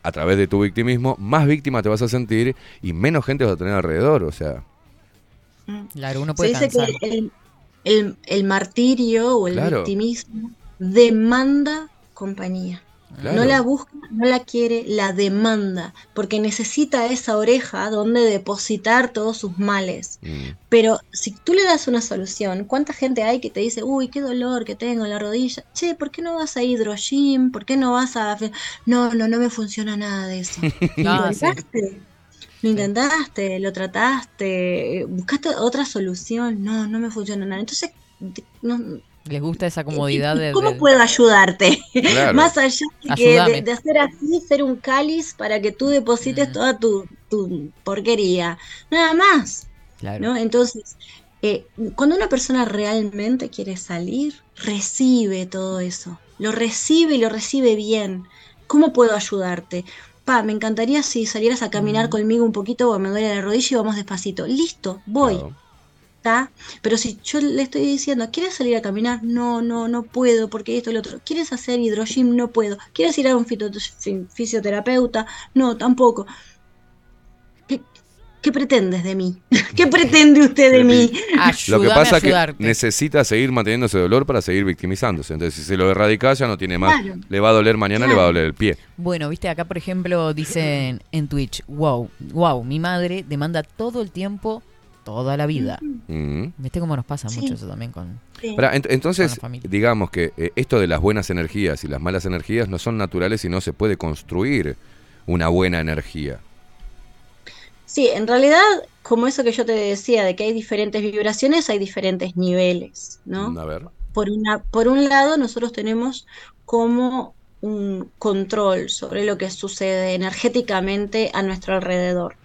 a través de tu victimismo, más víctima te vas a sentir y menos gente vas a tener alrededor. O sea, Claro, uno Se puede dice cansar. que el, el- el martirio o el Claro. victimismo demanda compañía. Claro. No la busca, no la quiere, la demanda, porque necesita esa oreja donde depositar todos sus males. Mm, Pero si tú le das una solución, ¿cuánta gente hay que te dice, uy, qué dolor que tengo en la rodilla? Che, ¿por qué no vas a hidrogym? ¿Por qué no vas a...? No, no, no me funciona nada de eso. Intentaste, lo intentaste, lo trataste, buscaste otra solución. No, no me funciona nada. Entonces, no, Les gusta esa comodidad de... ¿cómo de- puedo ayudarte? Claro. Más allá de, de, de hacer así, ser un cáliz para que tú deposites Mm. toda tu, tu porquería. Nada más. Claro. ¿no? Entonces, eh, cuando una persona realmente quiere salir, recibe todo eso. Lo recibe y lo recibe bien. ¿Cómo puedo ayudarte? Pa, me encantaría si salieras a caminar Mm. conmigo un poquito porque me duele la rodilla y vamos despacito. Listo, voy. claro. Pero si yo le estoy diciendo, ¿quieres salir a caminar? No, no, no puedo, porque esto y lo otro. ¿Quieres hacer hidrogym? No puedo. ¿Quieres ir a un fisioterapeuta? No, tampoco. ¿Qué, qué pretendes de mí? ¿Qué pretende usted de mí? Lo que Ayúdame pasa es que necesita seguir manteniendo ese dolor para seguir victimizándose. Entonces, si se lo erradicás, ya no tiene más. Claro. Le va a doler mañana, le va a doler el pie. Bueno, viste, acá por ejemplo dicen en Twitch, wow, wow, mi madre demanda todo el tiempo, toda la vida. Mm. ¿Viste cómo nos pasa Sí. mucho eso también con... Sí. Pará, ent- entonces, Con la familia. digamos que eh, esto de las buenas energías y las malas energías no son naturales y no se puede construir una buena energía. Sí, en realidad, como eso que yo te decía, de que hay diferentes vibraciones, hay diferentes niveles, ¿no? A ver. Por una, por un lado, nosotros tenemos como un control sobre lo que sucede energéticamente a nuestro alrededor.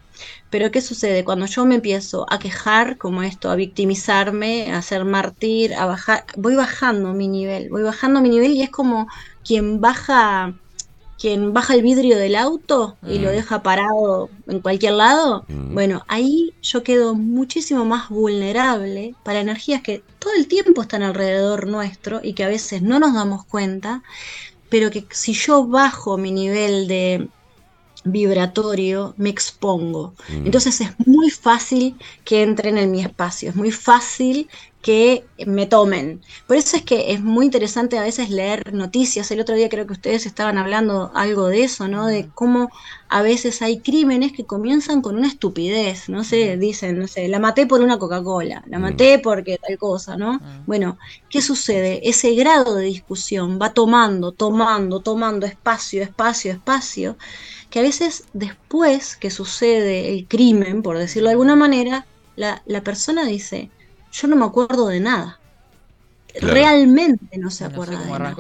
Pero ¿qué sucede? Cuando yo me empiezo a quejar como esto, a victimizarme, a ser mártir, a bajar, voy bajando mi nivel, voy bajando mi nivel y es como quien baja, quien baja el vidrio del auto y lo Mm. deja parado en cualquier lado. Mm. Bueno, ahí yo quedo muchísimo más vulnerable para energías que todo el tiempo están alrededor nuestro y que a veces no nos damos cuenta, pero que si yo bajo mi nivel de, vibratorio me expongo. Mm. Entonces es muy fácil que entren en mi espacio, es muy fácil que me tomen. Por eso es que es muy interesante a veces leer noticias. El otro día creo que ustedes estaban hablando algo de eso, ¿no? De cómo a veces hay crímenes que comienzan con una estupidez, no sé, dicen, no sé, la maté por una Coca-Cola, la maté porque tal cosa, ¿no? Bueno, ¿qué sucede? Ese grado de discusión va tomando, tomando, tomando espacio, espacio, espacio, que a veces después que sucede el crimen, por decirlo de alguna manera, la, la persona dice, yo no me acuerdo de nada. Claro. Realmente no se No sé acuerda cómo de nada.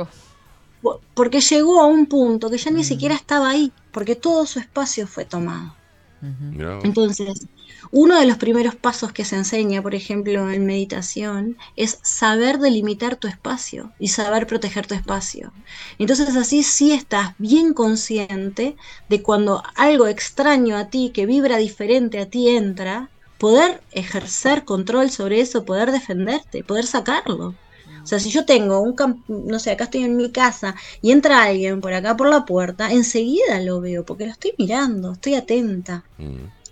Porque llegó a un punto que ya ni siquiera estaba ahí, porque todo su espacio fue tomado. Entonces, uno de los primeros pasos que se enseña, por ejemplo, en meditación, es saber delimitar tu espacio y saber proteger tu espacio. Entonces, así sí estás bien consciente de cuando algo extraño a ti, que vibra diferente a ti, entra, poder ejercer control sobre eso, poder defenderte, poder sacarlo. O sea, si yo tengo un, cam- no sé, acá estoy en mi casa y entra alguien por acá por la puerta, enseguida lo veo porque lo estoy mirando, estoy atenta.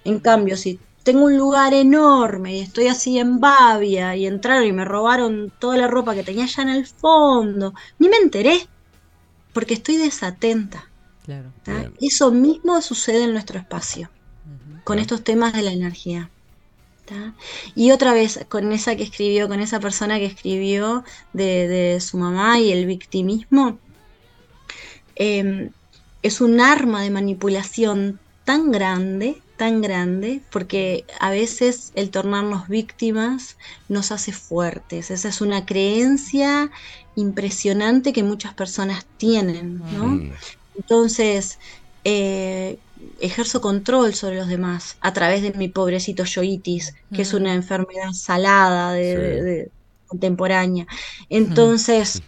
En cambio, si tengo un lugar enorme y estoy así en Babia y entraron y me robaron toda la ropa que tenía allá en el fondo, ni me enteré porque estoy desatenta. Claro. ¿tá? Eso mismo sucede en nuestro espacio con estos temas de la energía. ¿Tá? Y otra vez, con esa que escribió, con esa persona que escribió de, de su mamá y el victimismo, eh, es un arma de manipulación tan grande, tan grande, porque a veces el tornarnos víctimas nos hace fuertes. Esa es una creencia impresionante que muchas personas tienen, ¿no? Mm. Entonces, eh, ejerzo control sobre los demás a través de mi pobrecito yoitis, que es una enfermedad salada de, Sí. de- de- contemporánea. Entonces,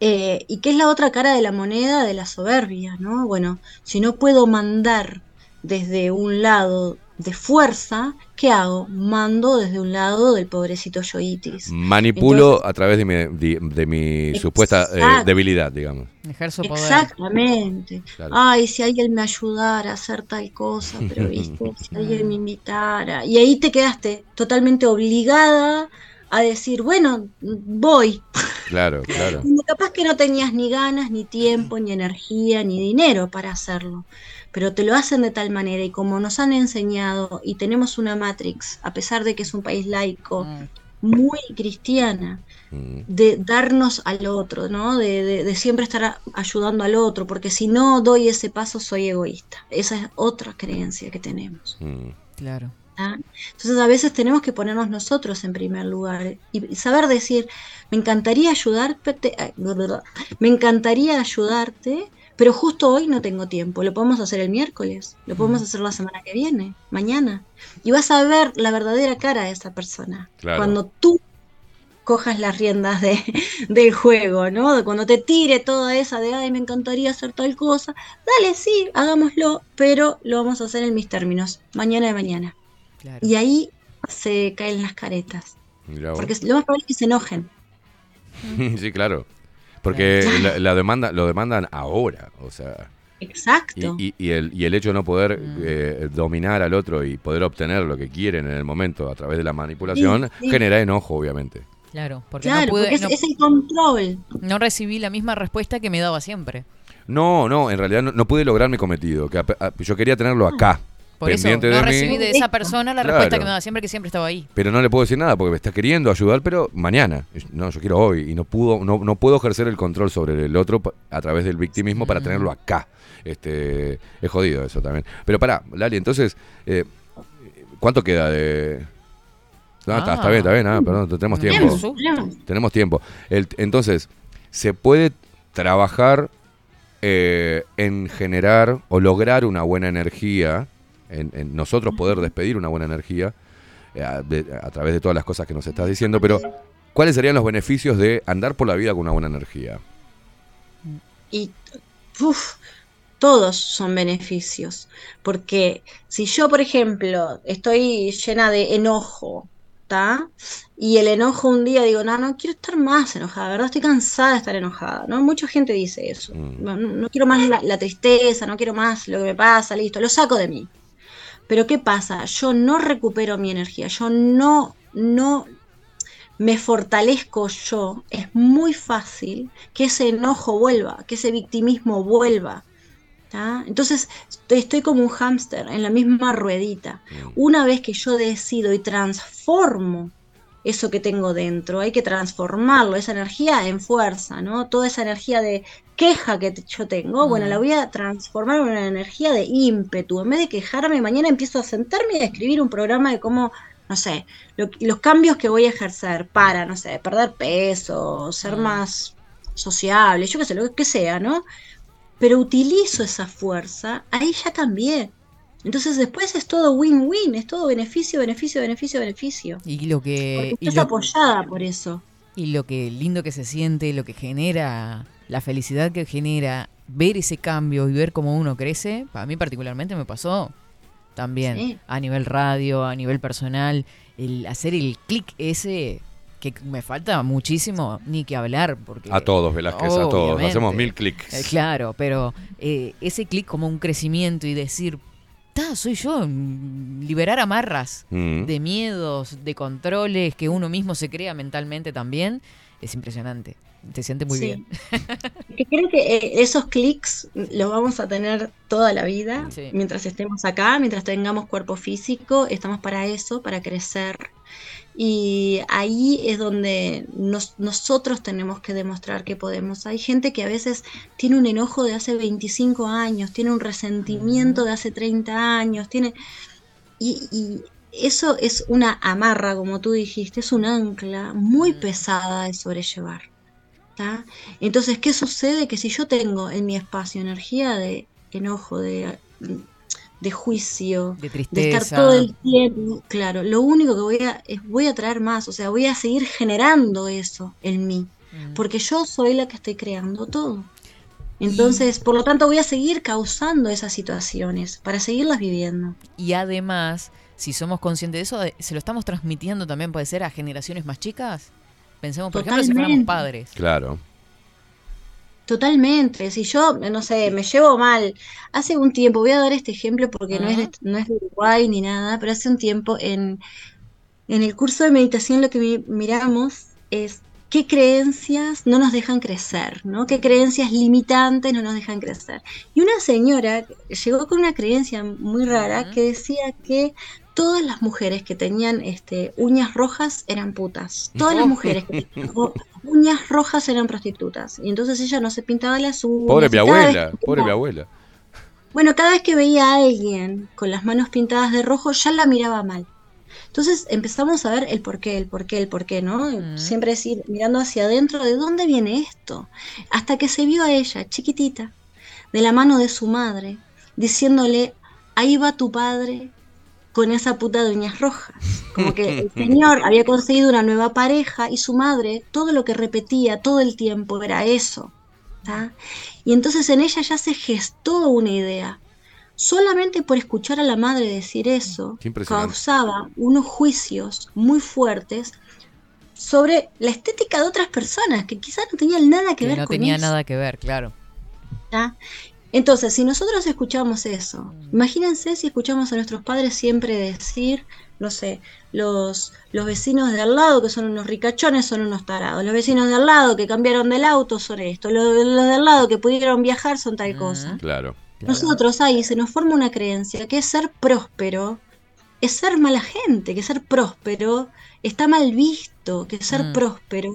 eh, ¿y qué es la otra cara de la moneda de la soberbia? ¿no? Bueno, si no puedo mandar desde un lado de fuerza, ¿qué hago? Mando desde un lado del pobrecito yoitis. Manipulo a través de mi, de, de mi supuesta eh, debilidad, digamos. Ejerzo poder. Exactamente. Claro. Ay, si alguien me ayudara a hacer tal cosa, pero viste, si alguien me invitara. Y ahí te quedaste totalmente obligada a decir, bueno, voy. Claro, claro. Capaz que no tenías ni ganas, ni tiempo, ni energía, ni dinero para hacerlo. Pero te lo hacen de tal manera y como nos han enseñado y tenemos una Matrix, a pesar de que es un país laico, muy cristiana, de darnos al otro, ¿no? De, de- de siempre estar ayudando al otro, porque si no doy ese paso soy egoísta. Esa es otra creencia que tenemos. Claro. ¿ah? Entonces a veces tenemos que ponernos nosotros en primer lugar y saber decir, me encantaría ayudarte, me encantaría ayudarte, pero justo hoy no tengo tiempo. Lo podemos hacer el miércoles, lo podemos hacer la semana que viene, mañana. Y vas a ver la verdadera cara de esa persona. Claro. Cuando tú cojas las riendas de, del juego, ¿no? De cuando te tire toda esa de, ay, me encantaría hacer tal cosa, dale, sí, hagámoslo, pero lo vamos a hacer en mis términos, mañana de mañana. Y ahí se caen las caretas, porque lo más probable es que se enojen. sí, claro. Porque la, la demanda, lo demandan ahora, o sea. Exacto. Y, y- y el, y el hecho de no poder eh, dominar al otro y poder obtener lo que quieren en el momento a través de la manipulación Sí, sí. genera enojo, obviamente. Claro, porque Claro, no pude, porque es, no, es el control. no recibí la misma respuesta que me daba siempre. No, no, en realidad no, no pude lograr mi cometido. Que ap- a- yo quería tenerlo acá, Por eso pendiente no de mí. recibí de esa persona la Claro. respuesta que me daba siempre, que siempre estaba ahí. Pero no le puedo decir nada porque me está queriendo ayudar, pero mañana. No, yo quiero hoy y no pudo, no, no puedo ejercer el control sobre el otro a través del victimismo para tenerlo acá. Este, es jodido eso también. Pero pará, Lali, entonces, eh, ¿cuánto queda de...? No, está, está bien, está bien, ah, perdón, tenemos tiempo. Tenemos, tiempo. El- entonces, ¿se puede trabajar eh, en generar o lograr una buena energía, en, en nosotros poder despedir una buena energía eh, a, de- a través de todas las cosas que nos estás diciendo, pero ¿cuáles serían los beneficios de andar por la vida con una buena energía? Y uf, todos son beneficios. Porque si yo, por ejemplo, estoy llena de enojo, ¿está? Y el enojo un día digo, no, no quiero estar más enojada, ¿verdad? Estoy cansada de estar enojada, ¿no? Mucha gente dice eso. No, no- no quiero más la, la tristeza, no quiero más lo que me pasa, listo, lo saco de mí. Pero ¿qué pasa? Yo no recupero mi energía, yo no, no me fortalezco yo. Es muy fácil que ese enojo vuelva, que ese victimismo vuelva. ¿tá? Entonces estoy, estoy como un hámster en la misma ruedita. Una vez que yo decido y transformo eso que tengo dentro, hay que transformarlo, esa energía en fuerza, ¿no? Toda esa energía de queja que yo tengo, bueno, Mm. la voy a transformar en una energía de ímpetu. En vez de quejarme, mañana empiezo a sentarme y a escribir un programa de cómo, no sé, lo- los cambios que voy a ejercer para, no sé, perder peso, ser más sociable, yo qué sé, lo que sea, ¿no? Pero utilizo esa fuerza, ahí ya cambié. Entonces después es todo win-win, es todo beneficio, beneficio, beneficio, beneficio. Y lo que. Porque y estás lo- apoyada por eso. Y lo que lindo que se siente, lo que genera, la felicidad que genera, ver ese cambio y ver cómo uno crece, para mí particularmente me pasó también Sí. a nivel radio, a nivel personal, el hacer el clic ese que me falta muchísimo ni que hablar porque A todos, Velázquez, a todos. Hacemos mil clics. Eh, claro, pero eh, ese clic como un crecimiento y decir, "Ta, soy yo, mm, liberar amarras Mm. de miedos, de controles que uno mismo se crea mentalmente también, es impresionante. Te siente muy Sí. bien. Que creo que eh, esos clics los vamos a tener toda la vida, Sí. mientras estemos acá, mientras tengamos cuerpo físico, estamos para eso, para crecer. Y ahí es donde nos- nosotros tenemos que demostrar que podemos. Hay gente que a veces tiene un enojo de hace 25 años, tiene un resentimiento de hace 30 años, tiene... Y, y eso es una amarra, como tú dijiste, es un ancla muy pesada de sobrellevar. ¿tá? Entonces, ¿qué sucede? Que si yo tengo en mi espacio energía de enojo, de, de juicio, De de tristeza. estar todo el tiempo, claro, lo único que voy a, es voy a traer más, o sea, voy a seguir generando eso en mí, Mm. porque yo soy la que estoy creando todo. Entonces, por lo tanto, voy a seguir causando esas situaciones para seguirlas viviendo. Y además, si somos conscientes de eso, se lo estamos transmitiendo también, puede ser, a generaciones más chicas. Pensemos, por ejemplo, si fuéramos padres. Claro. Totalmente, si yo, no sé, me llevo mal, hace un tiempo, voy a dar este ejemplo porque no es de, no es de Uruguay ni nada, pero hace un tiempo en, en el curso de meditación lo que mi- miramos es qué creencias no nos dejan crecer, ¿no? ¿Qué creencias limitantes no nos dejan crecer? Y una señora llegó con una creencia muy rara que decía que todas las mujeres que tenían este, uñas rojas eran putas. Todas las mujeres que tenían ro- uñas rojas eran prostitutas. Y entonces ella no se pintaba las uñas. Pobre mi abuela, que pobre mi abuela. Bueno, cada vez que veía a alguien con las manos pintadas de rojo, ya la miraba mal. Entonces empezamos a ver el por qué, el por qué, el por qué, ¿no? Siempre decir, mirando hacia adentro, ¿de dónde viene esto? Hasta que se vio a ella, chiquitita, de la mano de su madre, diciéndole, ahí va tu padre con esa puta de uñas rojas. Como que el señor había conseguido una nueva pareja y su madre, todo lo que repetía todo el tiempo era eso. ¿tá? Y entonces en ella ya se gestó una idea. Solamente por escuchar a la madre decir eso, causaba unos juicios muy fuertes sobre la estética de otras personas que quizás no tenían nada que, Que ver no con tenía eso. nada que ver, claro. ¿tá? Entonces, si nosotros escuchamos eso, imagínense si escuchamos a nuestros padres siempre decir, no sé, los, los vecinos de al lado que son unos ricachones son unos tarados, los vecinos de al lado que cambiaron del auto son esto, los, los de al lado que pudieron viajar son tal cosa. Claro. Nosotros ahí se nos forma una creencia que es ser próspero, es ser mala gente, que ser próspero está mal visto, que ser Mm. próspero,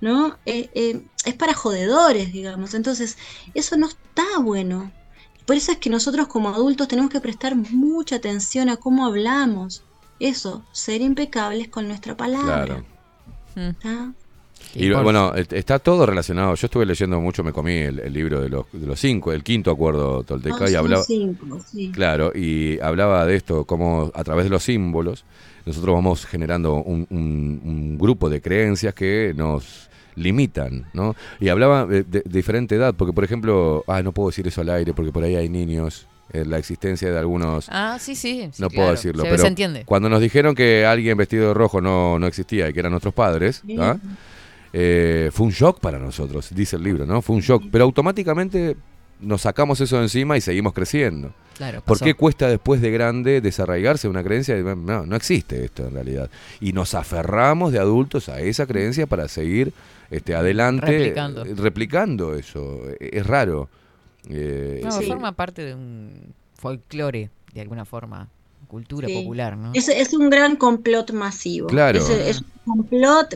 ¿no? Eh, eh, es para jodedores, digamos. Entonces, eso no está bueno. Por eso es que nosotros como adultos tenemos que prestar mucha atención a cómo hablamos. Eso, ser impecables con nuestra palabra. Claro. Y bueno, está todo relacionado. Yo estuve leyendo mucho, me comí el, el libro de los, de los cinco, el quinto acuerdo tolteca, Ah, y hablaba. cinco, sí. Claro, y hablaba de esto, cómo a través de los símbolos nosotros vamos generando un, un- un grupo de creencias que nos limitan, ¿no? Y hablaba de, diferente edad, porque por ejemplo, ah, no puedo decir eso al aire porque por ahí hay niños eh, la existencia de algunos... Ah, sí, sí. sí, no claro. puedo decirlo, se, pero se entiende. cuando nos dijeron que alguien vestido de rojo no, no existía y que eran nuestros padres. ¿ah? Eh, fue un shock para nosotros, dice el libro, ¿no? Fue un shock, pero automáticamente nos sacamos eso de encima y seguimos creciendo. Claro, ¿Por qué cuesta después de grande desarraigarse una creencia? de, No, no existe esto en realidad. Y nos aferramos de adultos a esa creencia para seguir este, adelante Replicando. replicando eso. Eh, Es raro. Eh, No, Sí. forma parte de un folclore, de alguna forma, cultura Sí. popular, ¿no? Es, es un gran complot masivo. Claro. Es, es un complot.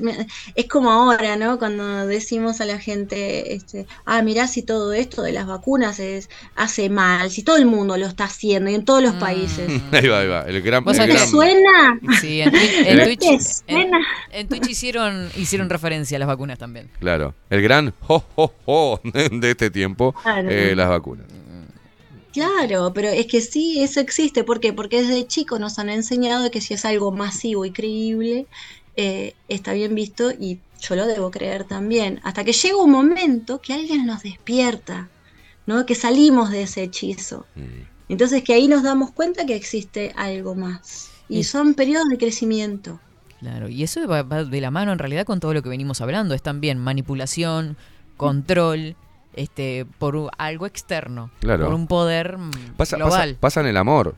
Es como ahora, ¿no? Cuando decimos a la gente, este, ah, mirá si todo esto de las vacunas es, hace mal, si todo el mundo lo está haciendo y en todos los Mm. países. ahí va, ahí va. El gran, Vos el ¿Te sabés gran- suena? Sí, en, Twitch- en ¿Te Twitch, en, suena? en Twitch hicieron, hicieron referencia a las vacunas también. Claro, el gran ho, ho, ho de este tiempo, Claro. eh, las vacunas. Claro, pero es que sí, eso existe. ¿Por qué? Porque desde chicos nos han enseñado que si es algo masivo y creíble, eh, está bien visto y yo lo debo creer también. Hasta que llega un momento que alguien nos despierta, ¿no? Que salimos de ese hechizo. Mm. Entonces que ahí nos damos cuenta que existe algo más. Y Y- son periodos de crecimiento. Claro, y eso va, va de la mano en realidad con todo lo que venimos hablando. Es también manipulación, control, este, por algo externo, Claro. por un poder mm, Pasa, pasa, global. pasa en el amor,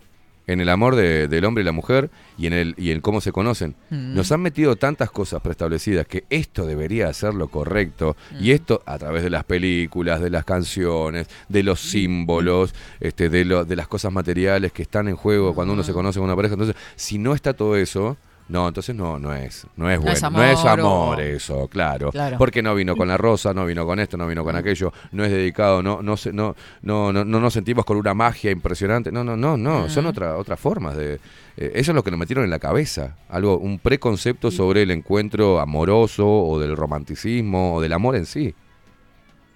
en el amor de- del hombre y la mujer y en el y en cómo se conocen. Mm. Nos han metido tantas cosas preestablecidas que esto debería ser lo correcto y Mm. esto a través de las películas, de las canciones, de los símbolos, este, de, lo- de las cosas materiales que están en juego cuando uno se conoce con una pareja. Entonces, si no está todo eso, no, entonces no, no es, no es No bueno, no es amor o- eso, claro, Claro. porque no vino con la rosa, no vino con esto, no vino con aquello, no es dedicado, no, no, se- no, no, no, no nos sentimos con una magia impresionante, no, no, no, no, son Mm. otra, otras formas de, eh, eso es lo que nos metieron en la cabeza, algo, un preconcepto sobre el encuentro amoroso o del romanticismo o del amor en sí.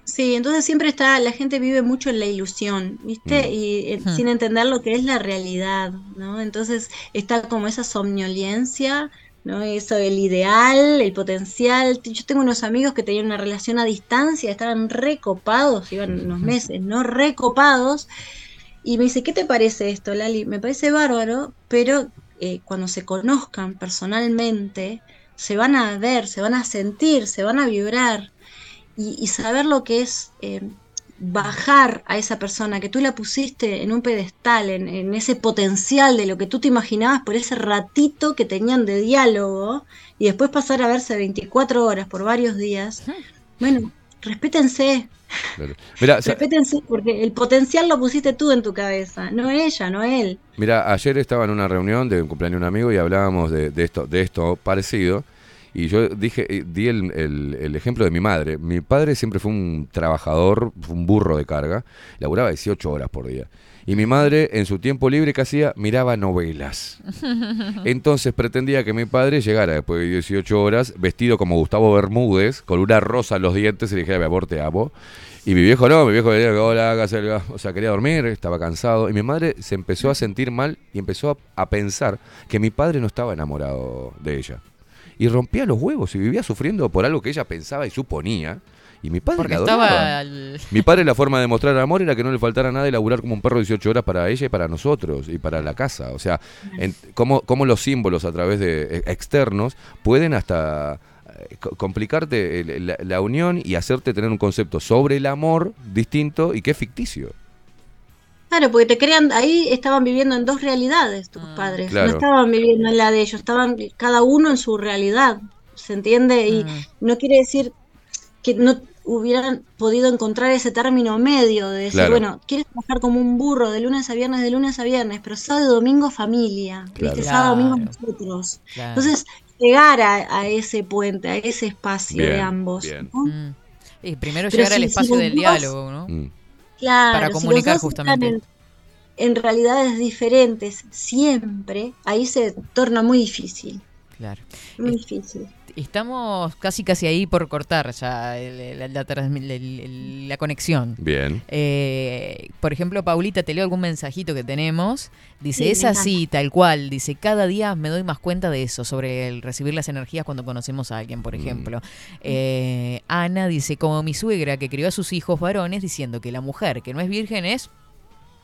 Sí, entonces siempre está, la gente vive mucho en la ilusión, ¿viste? Mm. Y eh, sin entender lo que es la realidad, ¿no? Entonces está como esa somnolencia, ¿no? Eso, el ideal, el potencial. Yo tengo unos amigos que tenían una relación a distancia, estaban recopados, iban unos meses, ¿no? Recopados. Y me dice, ¿qué te parece esto, Lali? Me parece bárbaro, pero eh, cuando se conozcan personalmente, se van a ver, se van a sentir, se van a vibrar y, y saber lo que es eh, bajar a esa persona que tú la pusiste en un pedestal, en, en ese potencial de lo que tú te imaginabas por ese ratito que tenían de diálogo y después pasar a verse 24 horas por varios días. Bueno, respétense, Claro. Mira, sa- respétense porque el potencial lo pusiste tú en tu cabeza, no ella, no él. Mira, ayer estaba en una reunión de un cumpleaños de un amigo y hablábamos de, de esto, de esto parecido. Y yo dije, eh, di el, el- el ejemplo de mi madre. Mi padre siempre fue un trabajador, un burro de carga, laburaba 18 horas por día. Y mi madre, en su tiempo libre que hacía, miraba novelas. Entonces pretendía que mi padre llegara después de 18 horas, vestido como Gustavo Bermúdez, con una rosa en los dientes, y le dijera, mi amor, te amo. Y mi viejo no, mi viejo venía, hola, hágase el- o sea, quería dormir, estaba cansado. Y mi madre se empezó a sentir mal y empezó a, a pensar que mi padre no estaba enamorado de ella. Y rompía los huevos y vivía sufriendo por algo que ella pensaba y suponía. Y mi padre Porque la estaba al- Mi padre la forma de mostrar amor era que no le faltara nada y laburar como un perro 18 horas para ella y para nosotros y para la casa. O sea, en- cómo, cómo los símbolos a través de eh, externos pueden hasta eh, co- complicarte la, la unión y hacerte tener un concepto sobre el amor distinto y que es ficticio. Claro, porque te crean, ahí estaban viviendo en dos realidades tus padres, Claro. no estaban viviendo en la de ellos, estaban cada uno en su realidad, ¿se entiende? Y no quiere decir que no hubieran podido encontrar ese término medio de decir, Claro. bueno, quieres trabajar como un burro de lunes a viernes, de lunes a viernes, pero sábado y domingo familia, Claro. ¿viste? Sábado y domingo nosotros. Claro. Entonces, llegar a, a ese puente, a ese espacio de ambos. Mm. Y primero Pero llegar al si- espacio del diálogo, ¿no? Mm. Claro, Para comunicar justamente. En, en realidades diferentes siempre, ahí se torna muy difícil. Claro. Muy difícil. Estamos casi casi ahí por cortar ya el- el- la, transmi- el- el- la conexión. Bien. Eh, por ejemplo, Paulita, te leo algún mensajito que tenemos. Dice, Sí, es así, tal cual. Dice, cada día me doy más cuenta de eso, sobre el recibir las energías cuando conocemos a alguien, por ejemplo. Eh, Ana dice, como mi suegra que crió a sus hijos varones diciendo que la mujer que no es virgen es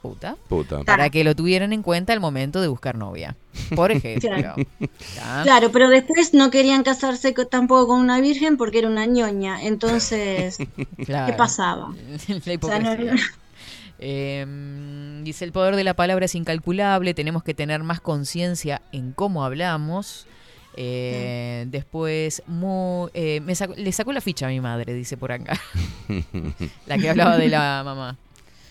puta, Puta. para que lo tuvieran en cuenta al momento de buscar novia. Por ejemplo. Claro. pero después no querían casarse co- tampoco con una virgen porque era una ñoña. Entonces, ¿qué pasaba? La O sea, no- hipocresía. Eh, dice, el poder de la palabra es incalculable, tenemos que tener más conciencia en cómo hablamos. Eh, Después, mu- eh, me sacó- le sacó la ficha a mi madre, dice por acá. la que hablaba de la mamá.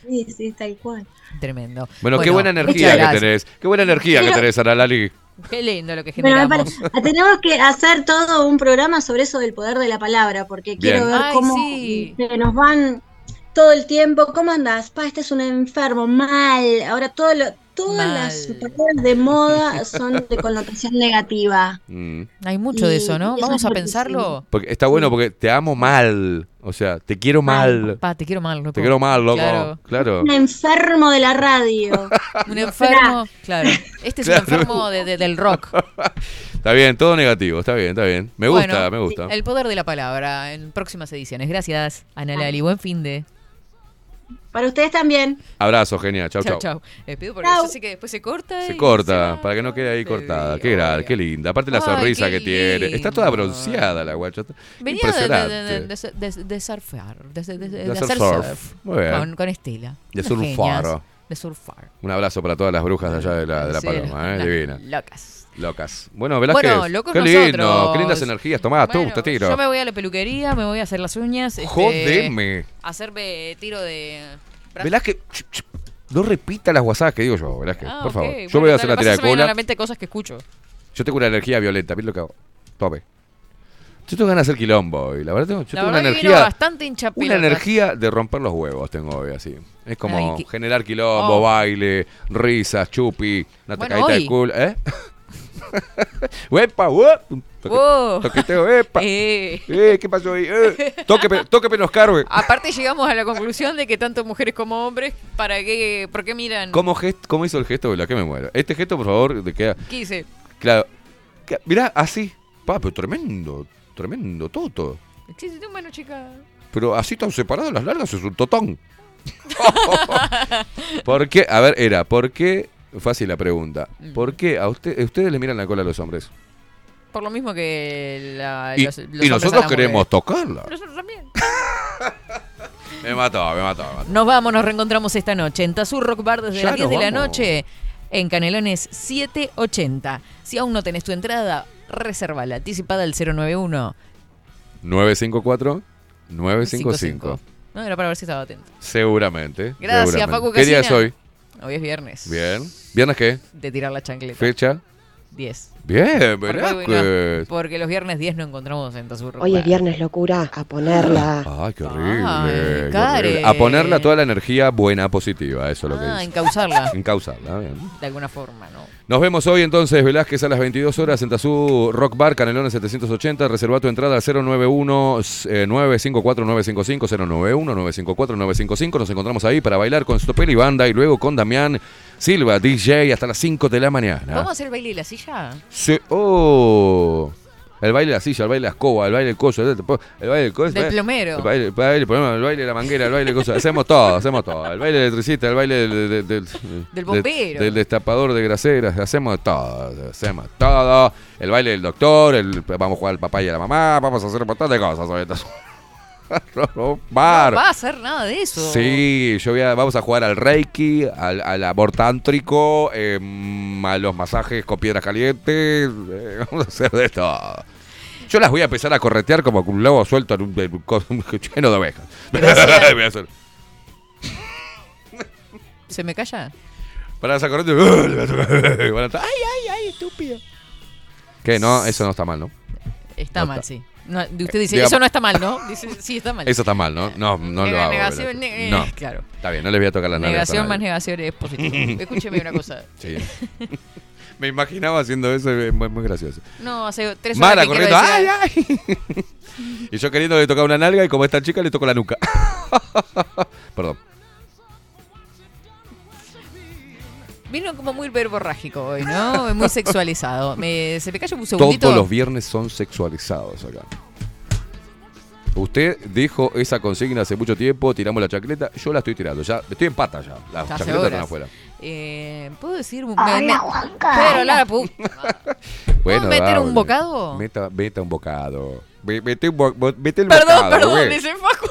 Sí, sí, tal cual. Tremendo. Bueno, qué buena energía que tenés. Qué buena energía que Pero- tenés, Ana Lali. Qué lindo lo que generamos. pare- tenemos que hacer todo un programa sobre eso del poder de la palabra, porque quiero ver Ay, cómo sí. se nos van todo el tiempo. ¿Cómo andás? Pa, este es un enfermo, mal. Ahora todo lo- todas Mal. las palabras de moda son de connotación negativa. Mm. Hay mucho de eso, ¿no? eso Vamos es a pensarlo. Porque está bueno porque te amo mal. O sea, te quiero mal. Pa, te quiero mal, loco. Te quiero mal, loco. Claro. Claro. Un enfermo de la radio. Un enfermo, claro. Este es Claro. un enfermo de- de- del rock. Está bien, todo negativo. Está bien, está bien. Me gusta, Bueno, me gusta. El poder de la palabra en próximas ediciones. Gracias, Ana Lali. Buen fin de. Para ustedes también. Abrazo, genial. Chau, Chau, chau. chau. Eh, pido porque Chau. yo sé que después se corta. Se corta, para que no quede ahí cortada. Sí, Qué grande, qué linda. Aparte la Ay, sonrisa que tiene. Está toda bronceada la guacha. Venía de, de, de, Impresionante. de, de- de surfear, de, de- de- de De hacer hacer surf. surf. Muy bien. Con, con Estela. De surfar. De surfar. Un abrazo para todas las brujas de allá de la, de la Sí, Paloma, ¿eh? Divina. Locas. Locas. Bueno, Velázquez. Bueno, locos qué lindo, nosotros. qué lindas energías. Tomá, Bueno, tú, te tiro. Yo me voy a la peluquería, me voy a hacer las uñas. este, Jodeme. Hacerme tiro de. bra- Velázquez, no repita las WhatsApp que digo yo, Velázquez, Ah, por favor. Yo Bueno, voy a hacer la tira de me cola. mente cosas que escucho. Yo tengo una energía violenta, ¿viste lo que hago? Tome. Yo tengo ganas de hacer quilombo y la verdad tengo, yo La tengo verdad una energía bastante hincha una energía de romper los huevos tengo hoy así. Es como Ay, generar quilombo, Oh. baile, risas, chupi, una Bueno, tocadita hoy. de culo, ¿eh? Oh. Toqueteo, ¡epa! Eh. Eh, ¿Qué pasó ahí? Eh, tóqueme, tóqueme los. Aparte llegamos a la conclusión de que tanto mujeres como hombres, ¿para qué? ¿Por qué miran? ¿Cómo, gest- ¿Cómo hizo el gesto la que me muero? Este gesto, por favor, de queda. ¿Qué hice? Claro. Mirá, así. Pa, pero tremendo, tremendo, toto. Sí, sí, bueno, chica. Pero así tan separadas las largas es un totón. ¿Por qué? A ver, era, ¿por qué? Fácil la pregunta. ¿Por qué a usted, ustedes le miran la cola a los hombres? Por lo mismo que la, Y, los, los y nosotros queremos tocarla. Nosotros también. Me mató, me mató, me mató. Nos vamos, nos reencontramos esta noche en Tazur Rock Bar desde Ya las 10 de la noche en Canelones 780. Si aún no tenés tu entrada, reservala anticipada al 091 954 955. No, era para ver si estaba atento. Seguramente. Gracias, seguramente. Facu ¿Qué día es Casina. hoy? Hoy es viernes. Bien. ¿Viernes qué? De tirar la chancleta. ¿Fecha? 10. Bien, Porque, Velázquez. porque los viernes 10 no encontramos en Tazur Rock Hoy es viernes locura, a ponerla. Ay, qué horrible. Ay, qué horrible. A ponerla toda la energía buena, positiva, eso es lo que Ah, dice. encauzarla. Encauzarla, bien. De alguna forma, ¿no? Nos vemos hoy entonces, Velázquez, a las 22 horas en Tazú Rock Bar, Canelones 780. Reserva tu entrada al 091 eh, 954 955 091 954 955. Nos encontramos ahí para bailar con Stopel y Banda y luego con Damián Silva, DJ, hasta las 5 de la mañana. ¿Vamos a hacer el baile de la silla? Sí. Oh. El baile de la silla, el baile de la escoba, el baile del coso, el, baile del coso. Del el- plomero. El baile, el baile, el baile de la manguera, el baile de cosas. Hacemos todo, hacemos todo. El baile del electricista, el baile del, del, del- Del bombero. del destapador de graseras. Hacemos todo, hacemos todo. El baile del doctor, el, vamos a jugar al papá y a la mamá, vamos a hacer un montón de cosas. No va a hacer nada de eso. Sí, yo voy a- vamos a jugar al Reiki, al, al amor tántrico, em, a los masajes con piedras calientes. eh, vamos a hacer de todo. Yo las voy a empezar a corretear como un lobo suelto en un, lleno de ovejas. Voy a hacer- ¿Se me calla? Para estar, ay, ay, ay, estúpido. ¿Qué? No, eso no está mal, ¿no? Está No mal, está. sí. No, usted dice, Digamos- eso no está mal, ¿no? Dice, sí, está mal. Eso está mal, ¿no? No, no lo hago. negación, ne- no, claro. Está bien, no les voy a tocar la a Negación más negación es positivo. Escúcheme una cosa. Sí. Me imaginaba haciendo eso, es muy, muy gracioso. No, hace tres horas Mara que corriendo, ¡ay, ay! y yo queriendo tocar una nalga y como esta chica le toco la nuca. Perdón. Vino como muy verborrágico hoy, ¿no? Muy sexualizado. Me, se me calla un segundito. Todos los viernes son sexualizados acá. Usted dijo esa consigna hace mucho tiempo, tiramos la chancleta, yo la estoy tirando, ya estoy en pata ya. Las Ya hace chancletas están afuera. Eh, ¿Puedo decir? me- Hola, me- Juan Pero la Carlos. pu- Bueno, meter dale. un bocado? Meta, meta un bocado. Mete, un bo- bo- mete el Perdón, bocado. perdón, ve. dice Facu.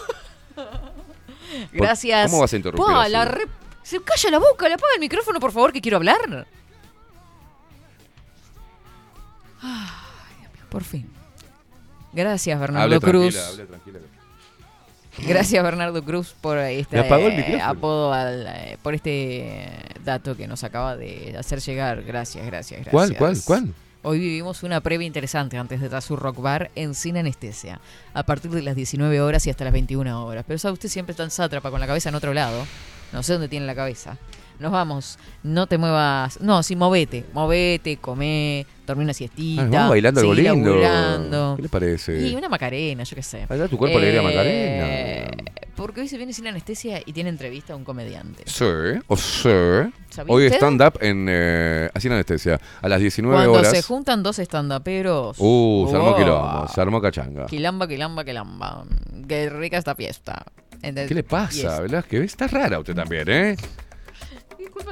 Gracias. ¿Cómo vas a interrumpir así? la re- Se calla la boca, le apaga el micrófono, por favor, que quiero hablar. Ay, Dios mío, por fin. Gracias, Bernardo Hable Cruz. tranquila, hable tranquila. Gracias, Bernardo Cruz, por este Me apagó el eh, micrófono. apodo, al, eh, por este dato que nos acaba de hacer llegar. Gracias, gracias, gracias. ¿Cuál, cuál, cuál? Hoy vivimos una previa interesante antes de Tazur Rock Bar en Sin Anestesia, a partir de las 19 horas y hasta las 21 horas. Pero sabe usted siempre tan sátrapa con la cabeza en otro lado. No sé dónde tiene la cabeza. Nos vamos, no te muevas. No, sí, movete, movete, comé, dormí una siestita. Ah, vamos bailando algo lindo. laburando. ¿Qué le parece? Y una macarena, yo qué sé. Baila tu cuerpo alegría, Eh, Macarena. Porque hoy se viene sin anestesia y tiene entrevista a un comediante. Sí, o sí. ¿Sabía Hoy stand-up en eh, en anestesia. A las 19 Cuando horas. se juntan dos estandaperos. Uh, se armó quilombo, se armó cachanga. Quilamba, quilamba, quilamba. Qué rica esta fiesta. Entonces, ¿Qué le pasa. Velázquez? Está rara usted también, ¿eh?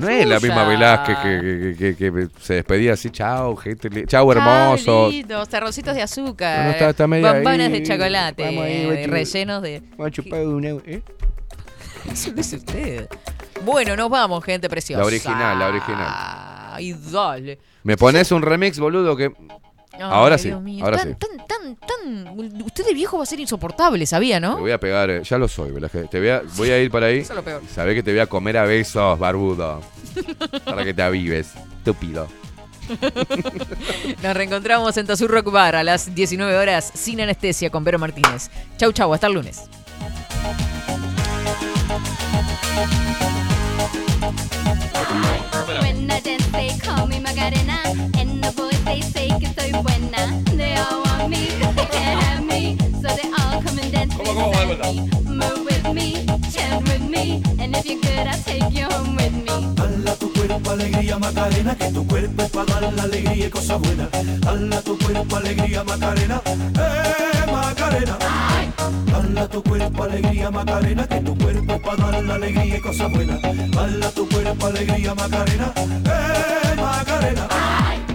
No es la misma Velázquez que, que- que- que se despedía así, chao, gente, chao, Chao, hermosos. lindos, terroncitos de azúcar. Bueno, está- está media bombones ahí. de chocolate. Vamos ahí, eh, rellenos de. Voy a chupar una, ¿eh? Eso lo dice usted. Bueno, nos vamos, gente preciosa. La original, la original. Ay, dale. Me pones un remix, boludo, que... Ahora sí, mío, ahora tan, sí. Tan, tan, tan. Usted de viejo va a ser insoportable, ¿sabía, Te no? voy a pegar, eh, ya lo soy, Velázquez. Te voy a, voy a ir para ahí. Eso es lo peor. Sabés que te voy a comer a besos, barbudo. para que te avives, estúpido. Nos reencontramos en Tazur Rock Bar a las 19 horas sin anestesia con Vero Martínez. Chau, chau, hasta el lunes. When I dance, they call me Macarena. And the boys, they say que soy buena. They all want me, but they can't have me. So they all come and dance beside me. Move with me, chant with me. And if you're good, I'll take you home with me. Dala tu cuerpo alegría Macarena, que tu cuerpo es para dar la alegría y cosas buenas. Tu cuerpo alegría Macarena, eh Macarena. Dala tu cuerpo alegría Macarena, que tu cuerpo es para dar la alegría y cosas buenas. Tu cuerpo alegría Macarena, eh Macarena.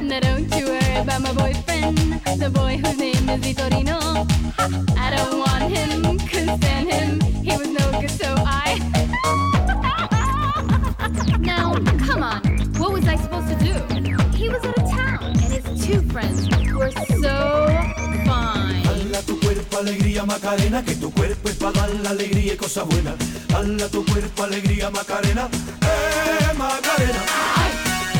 Now don't you about my boyfriend, the boy whose name is Vitorino. I don't want him, couldn't stand him. He was no good, so I. now, come on, what was I supposed to do? He was out of town, and his two friends were so fine. Dala tu cuerpo alegría Macarena, que tu cuerpo es para dar la alegría y cosas buenas. Dala tu cuerpo alegría Macarena, eh Macarena.